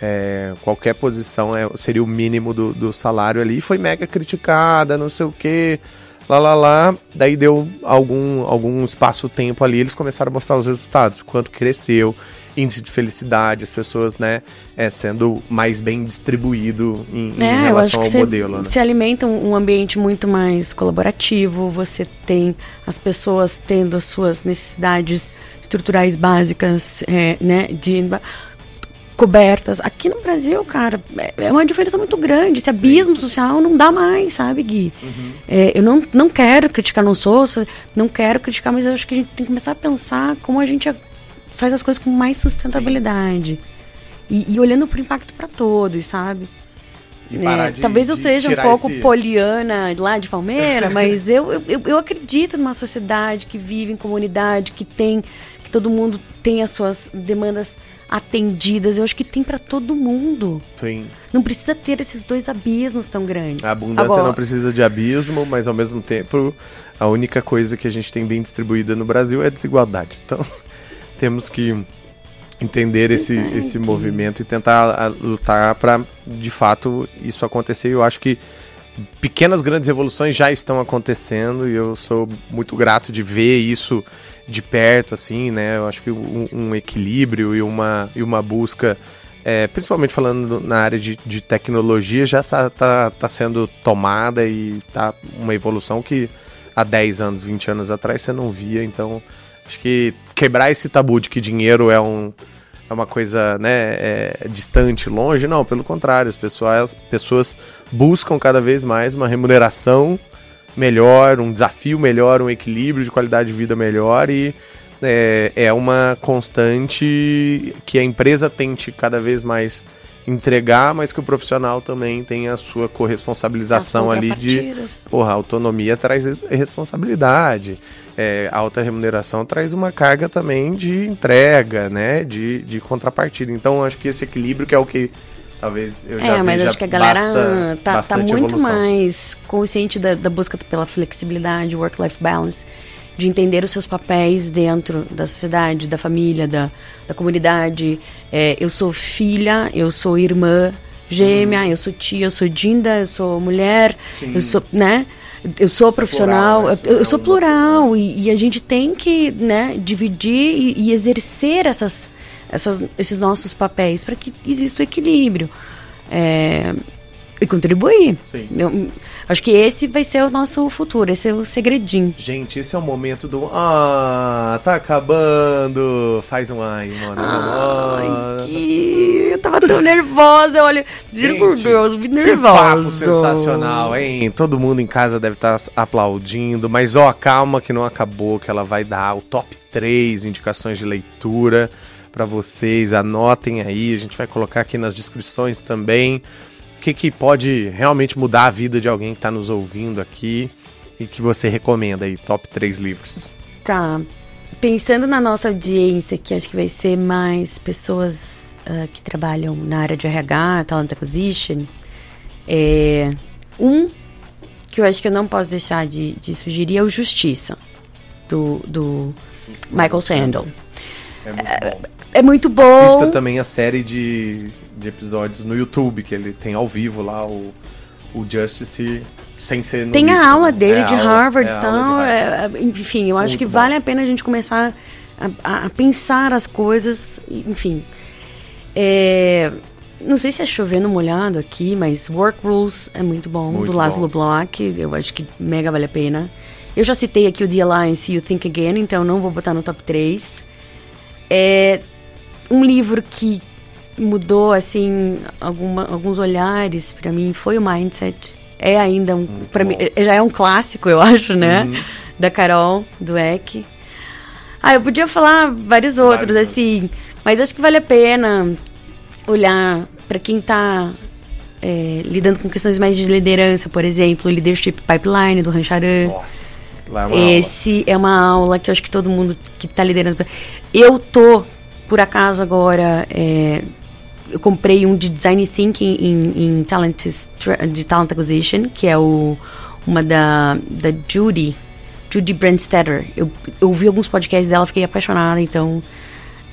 S1: É, qualquer posição é, seria o mínimo do, do salário ali. Foi mega criticada, não sei o que lá lá lá, daí deu algum, algum espaço-tempo ali, eles começaram a mostrar os resultados, quanto cresceu, índice de felicidade, as pessoas, né, é, sendo mais bem distribuído em, é, em relação ao modelo.
S2: Né? Se alimenta um, ambiente muito mais colaborativo, você tem as pessoas tendo as suas necessidades estruturais básicas, é, né, de cobertas. Aqui no Brasil, cara, é uma diferença muito grande. Esse abismo social não dá mais, sabe, Gui? Uhum. É, eu não, não quero criticar, não sou, não quero criticar, mas eu acho que a gente tem que começar a pensar como a gente faz as coisas com mais sustentabilidade. E, e, olhando para o impacto para todos, sabe? É, de, talvez eu seja um pouco esse... poliana lá de Palmeira, mas eu, eu, eu acredito numa sociedade que vive em comunidade, que tem, que todo mundo tem as suas demandas atendidas. Eu acho que tem para todo mundo.
S1: Sim.
S2: Não precisa ter esses dois abismos tão grandes.
S1: A abundância Agora... não precisa de abismo, mas ao mesmo tempo a única coisa que a gente tem bem distribuída no Brasil é desigualdade. Então temos que entender esse, esse movimento e tentar lutar para de fato isso acontecer. Eu acho que pequenas grandes revoluções já estão acontecendo e eu sou muito grato de ver isso de perto, assim, né? Eu acho que um, um equilíbrio e uma, e uma busca, é, principalmente falando na área de, de tecnologia, já está tá, tá sendo tomada e tá uma evolução que há 10 anos, 20 anos atrás você não via. Então, acho que quebrar esse tabu de que dinheiro é um é uma coisa né, é, distante, longe, não, pelo contrário, as pessoas, pessoas buscam cada vez mais uma remuneração melhor, um desafio melhor, um equilíbrio de qualidade de vida melhor e é, é uma constante que a empresa tente cada vez mais entregar, mas que o profissional também tem a sua corresponsabilização ali de porra, autonomia traz responsabilidade, é, alta remuneração traz uma carga também de entrega, né, de, de contrapartida. Então acho que esse equilíbrio que é o que Talvez eu já
S2: É, mas acho que a galera basta, tá, tá muito evolução. mais consciente da, da busca pela flexibilidade, work-life balance, de entender os seus papéis dentro da sociedade, da família, da, da comunidade. É, eu sou filha, eu sou irmã gêmea, hum. eu sou tia, eu sou dinda, eu sou mulher, Sim. eu sou, né? Eu sou Isso profissional, plural, né? eu, eu, sou plural e, e, a gente tem que, né, dividir e, e exercer essas essas, esses nossos papéis para que exista o equilíbrio. É, e contribuir.
S1: Sim.
S2: Eu, acho que esse vai ser o nosso futuro, esse é o segredinho.
S1: Gente, esse é o momento do. Ah, tá acabando. Faz um ai, mano.
S2: Ai, que... Eu tava tão nervosa, olha. Juro por Deus, me
S1: Que
S2: nervosa.
S1: papo sensacional, hein? Todo mundo em casa deve estar aplaudindo, mas ó, calma que não acabou, que ela vai dar o top 3 indicações de leitura pra vocês. Anotem aí, a gente vai colocar aqui nas descrições também. O que, que pode realmente mudar a vida de alguém que tá nos ouvindo aqui e que você recomenda aí, top 3 livros.
S2: Tá. Pensando na nossa audiência, que acho que vai ser mais pessoas ah, que trabalham na área de RH, Talent Acquisition, é, um que eu acho que eu não posso deixar de, de sugerir é o Justiça, do, do Michael Sandel.
S1: É muito bom.
S2: É muito bom.
S1: Assista também a série de, de episódios no YouTube, que ele tem ao vivo lá, o, o Justice, sem ser no
S2: Tem
S1: livro,
S2: a aula
S1: né?
S2: dele
S1: É a
S2: de
S1: aula-
S2: Harvard
S1: é
S2: e
S1: a
S2: tal.
S1: aula de Harvard.
S2: é, é, enfim, eu acho
S1: Muito
S2: que
S1: bom.
S2: vale a pena a gente começar a, a- a pensar as coisas. Enfim. É, não sei se é chovendo molhado aqui, mas Work Rules é muito bom,
S1: Muito
S2: do Laszlo. Block. Eu acho que mega vale a pena. Eu já citei aqui o The Alliance e o Think Again, então não vou botar no top 3. É um livro que mudou, assim, alguma, alguns olhares pra mim foi o Mindset. É ainda um.
S1: Bom.
S2: mim, é- já é um clássico, eu acho, né?
S1: Uhum.
S2: Da Carol, do Eck. Ah, eu podia falar vários outros,
S1: Vários
S2: assim. Mas acho que vale a pena olhar pra quem tá é, lidando com questões mais de liderança, por exemplo, o Leadership Pipeline do Rancharan.
S1: Nossa, lá é uma aula.
S2: Esse é uma aula que eu acho que todo mundo que tá liderando. Eu tô, por acaso, agora. é, eu comprei um de Design Thinking em, em talent, de Talent Acquisition, que é o, uma da, da Judy, Judy Brandstetter. Eu, eu ouvi alguns podcasts dela, fiquei apaixonada, então.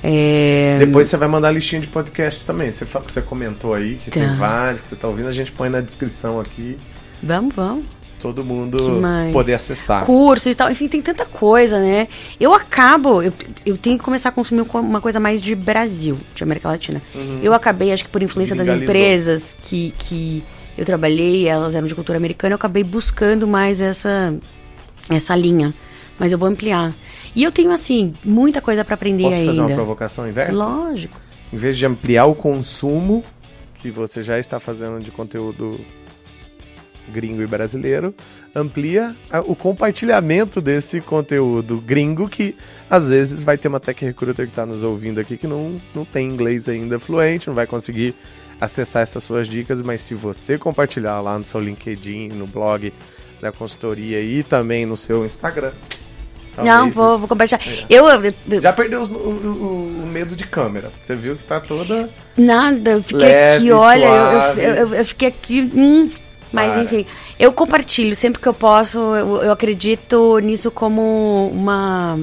S2: é,
S1: Depois você vai mandar a listinha de podcasts também. Você, você comentou aí que tem
S2: Tá.
S1: vários que você tá ouvindo, a gente põe na descrição aqui.
S2: Vamos, vamos.
S1: Todo mundo poder acessar.
S2: cursos e tal, enfim, tem tanta coisa, né? Eu acabo, eu, eu tenho que começar a consumir co- uma coisa mais de Brasil, de América Latina. Eu acabei, acho que por influência das empresas que, que eu trabalhei, elas eram de cultura americana, eu acabei buscando mais essa, essa linha. Mas eu vou ampliar. E eu tenho, assim, muita coisa pra aprender
S1: Posso
S2: ainda.
S1: fazer uma provocação inversa?
S2: Lógico.
S1: Em vez de ampliar o consumo que você já está fazendo de conteúdo gringo e brasileiro, amplia o compartilhamento desse conteúdo gringo que às vezes vai ter uma tech recruiter que está nos ouvindo aqui que não, não tem inglês ainda fluente, não vai conseguir acessar essas suas dicas, mas se você compartilhar lá no seu LinkedIn, no blog da consultoria e também no seu Instagram.
S2: Não,
S1: talvez
S2: vou,
S1: isso-
S2: vou compartilhar.
S1: É.
S2: Eu, eu-
S1: Já perdeu os- o, o- o medo de câmera. Você viu que tá toda.
S2: Nada, eu fiquei
S1: Leve,
S2: aqui, olha, eu, eu, eu fiquei aqui. hum, mas
S1: Para.
S2: enfim, eu compartilho sempre que eu posso. Eu, eu acredito nisso como uma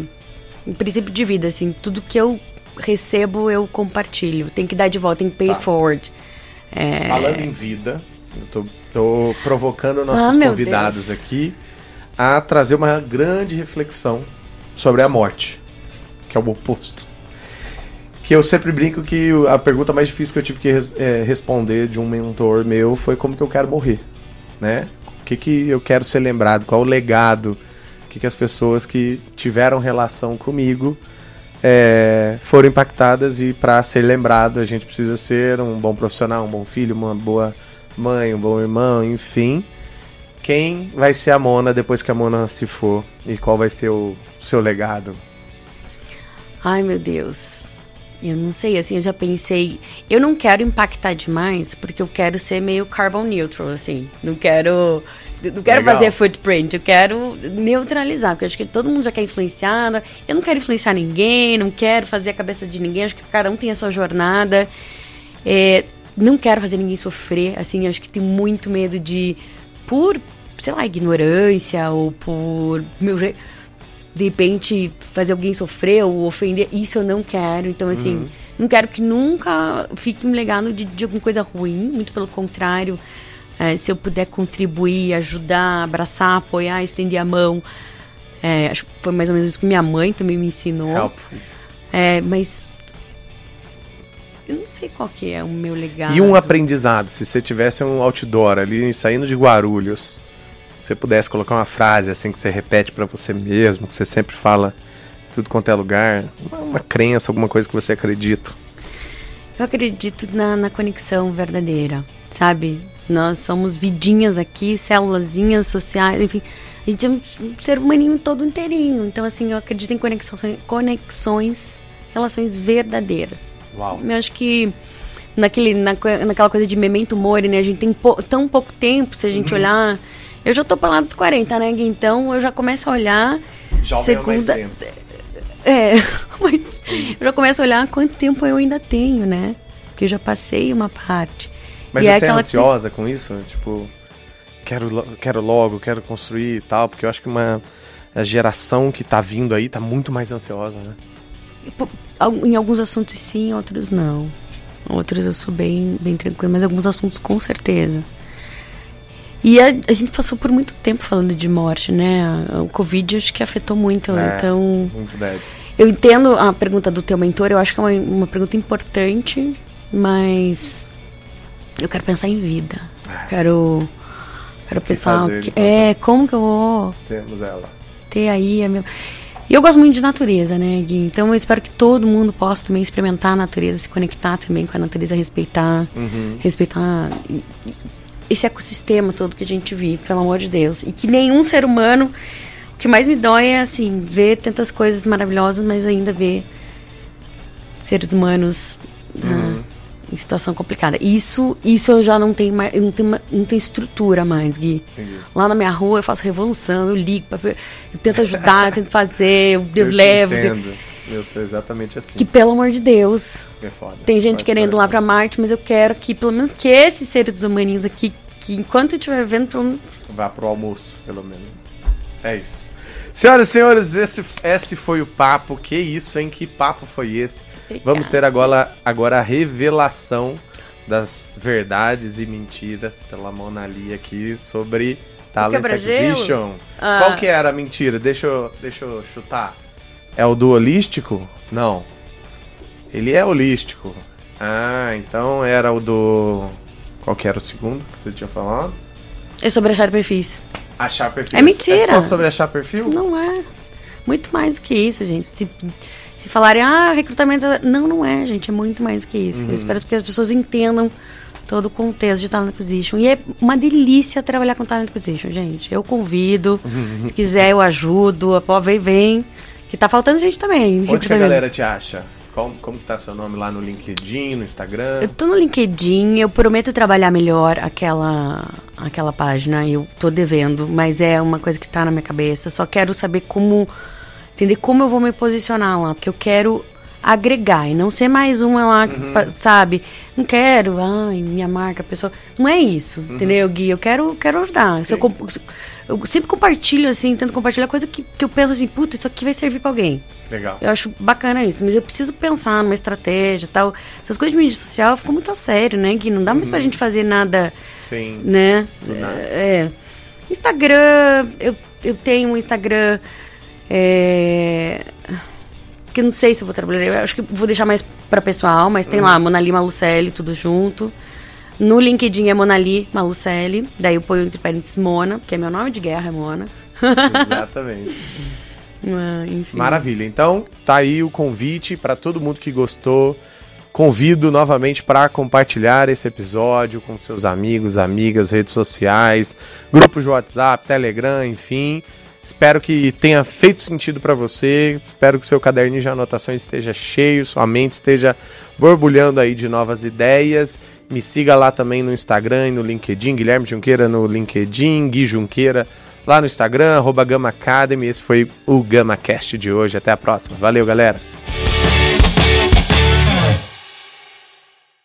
S2: um princípio de vida, assim. Tudo que eu recebo, eu compartilho. Tem que dar de volta, tem que pay
S1: Tá.
S2: forward. É,
S1: Falando em vida, eu tô, tô provocando nossos
S2: Ah,
S1: convidados
S2: Deus.
S1: aqui a trazer uma grande reflexão sobre a morte, que é o oposto. Que eu sempre brinco que a pergunta mais difícil que eu tive que res- é, responder de um mentor meu foi como que eu quero morrer, né? O que, que eu quero ser lembrado, qual o legado, o que, que as pessoas que tiveram relação comigo é, foram impactadas e para ser lembrado a gente precisa ser um bom profissional, um bom filho, uma boa mãe, um bom irmão, enfim. Quem vai ser a Mona depois que a Mona se for e qual vai ser o seu legado?
S2: Ai, meu Deus. Eu não sei, assim, eu já pensei. Eu não quero impactar demais, porque eu quero ser meio carbon neutral, assim. Não quero. Não quero
S1: Legal.
S2: fazer footprint, eu quero neutralizar, porque acho que todo mundo já quer influenciar. Eu não quero influenciar ninguém, não quero fazer a cabeça de ninguém, acho que cada um tem a sua jornada. É, não quero fazer ninguém sofrer, assim, eu acho que tenho muito medo de, por, sei lá, ignorância ou por meu de repente fazer alguém sofrer ou ofender, isso eu não quero. Então, assim, não quero que nunca fique um legado de, de alguma coisa ruim, muito pelo contrário. É, se eu puder contribuir, ajudar, abraçar, apoiar, estender a mão. É, acho que foi mais ou menos isso que minha mãe também me ensinou.
S1: Helpful.
S2: É, mas eu não sei qual que é o meu legado.
S1: E um aprendizado, se você tivesse um outdoor ali saindo de Guarulhos, você pudesse colocar uma frase assim que você repete para você mesmo, que você sempre fala tudo quanto é lugar, uma, uma, crença, alguma coisa que você acredita.
S2: Eu acredito na, na conexão verdadeira, sabe? Nós somos vidinhas aqui, célulazinhas sociais, enfim. A gente é um ser humaninho todo inteirinho. Então, assim, eu acredito em conexões, conexões relações verdadeiras.
S1: Uau.
S2: Eu acho que naquele, na, naquela coisa de memento mori, né? A gente tem po, tão pouco tempo, se a gente uhum. olhar... Eu já tô pra lá dos 40, né, Gui? Então, eu já começo a olhar...
S1: Jovem segunda... mais tempo.
S2: É, mas eu já começo a olhar quanto tempo eu ainda tenho, né? Porque eu já passei uma parte.
S1: Mas e é você é, é ansiosa com isso? Tipo, quero, quero logo, quero construir e tal, porque eu acho que uma a geração que tá vindo aí tá muito mais ansiosa, né?
S2: Em alguns assuntos sim, outros não. Outros eu sou bem, bem tranquila, mas alguns assuntos com certeza. E a, a, gente passou por muito tempo falando de morte, né? O Covid acho que afetou muito, é, então...
S1: Muito deve.
S2: Eu entendo a pergunta do teu mentor, eu acho que é uma, uma pergunta importante, mas eu quero pensar em vida. É. Quero quero pensar que, é como que eu vou
S1: temos ela
S2: ter aí a minha e eu gosto muito de natureza, né, Gui? Então eu espero que todo mundo possa também experimentar a natureza, se conectar também com a natureza, respeitar,
S1: uhum.
S2: respeitar esse ecossistema todo que a gente vive, pelo amor de Deus. E que nenhum ser humano. O que mais me dói é, assim, ver tantas coisas maravilhosas, mas ainda ver seres humanos. Né, uhum em situação complicada. Isso, isso eu já não tenho mais, não tenho, não tenho estrutura mais, Gui. Entendi. Lá na minha rua eu faço revolução, eu ligo, pra, eu tento ajudar, eu tento fazer, eu, eu, eu levo.
S1: Entendo. Eu sou exatamente assim.
S2: Que pelo amor de Deus.
S1: É foda.
S2: Tem gente querendo ir lá para Marte, mas eu quero que pelo menos que esses seres humaninhos aqui, que enquanto eu estiver vendo, pelo
S1: vá pro almoço, pelo menos. É isso. Senhoras e senhores, esse, esse foi o papo. Que isso, hein? Que papo foi esse? Obrigada. Vamos ter agora, agora a revelação das verdades e mentiras pela Mona Lee aqui sobre Talent Acquisition. Ah. Qual que era a mentira? Deixa eu, deixa eu chutar. É o do holístico? Não. Ele é holístico. Ah, então era o do. Qual que era o segundo que você tinha falado?
S2: É sobre achar perfis.
S1: Achar perfil.
S2: É mentira. É
S1: só sobre achar perfil?
S2: Não é. Muito mais que isso, gente. Se se falarem, ah, recrutamento. Não, não é, gente. É muito mais que isso. Uhum. Eu espero que as pessoas entendam todo o contexto de Talent Acquisition. E é uma delícia trabalhar com Talent Acquisition, gente. Eu convido. Uhum. Se quiser, eu ajudo. Pô, vem, vem. Que tá faltando gente também.
S1: Onde que a galera te acha? Como, como que tá seu nome lá no LinkedIn, no Instagram?
S2: Eu tô no LinkedIn, eu prometo trabalhar melhor aquela, aquela página. Eu tô devendo, mas é uma coisa que tá na minha cabeça. Só quero saber como entender como eu vou me posicionar lá, porque eu quero agregar e não ser mais uma lá, uhum. sabe? Não quero, ai, minha marca, pessoa. Não é isso, uhum. entendeu, Gui? Eu quero, quero ajudar. Eu, eu, sempre compartilho, assim, tento compartilhar coisa que, que eu penso assim, puta, isso aqui vai servir para alguém.
S1: Legal.
S2: Eu acho bacana isso, mas eu preciso pensar numa estratégia e tal. Essas coisas de mídia social ficam muito a sério, né, Gui? Não dá mais uhum. pra gente fazer nada.
S1: Sim.
S2: Né? É, é. Instagram, eu, eu tenho um Instagram é... Que não sei se eu vou trabalhar. Eu acho que vou deixar mais para pessoal, mas tem uhum. lá Monali Malucelli, tudo junto. No LinkedIn é Monali Malucelli. Daí eu ponho entre parênteses Mona, que é meu nome de guerra, é Mona.
S1: Exatamente.
S2: ah,
S1: Maravilha. Então, tá aí o convite para todo mundo que gostou. Convido novamente para compartilhar esse episódio com seus amigos, amigas, redes sociais, grupos de WhatsApp, Telegram, enfim. Espero que tenha feito sentido para você. Espero que seu caderninho de anotações esteja cheio, sua mente esteja borbulhando aí de novas ideias. Me siga lá também no Instagram e no LinkedIn, Guilherme Junqueira no LinkedIn, Gui Junqueira lá no Instagram, arroba Gama Academy. Esse foi o GamaCast de hoje. Até a próxima. Valeu, galera!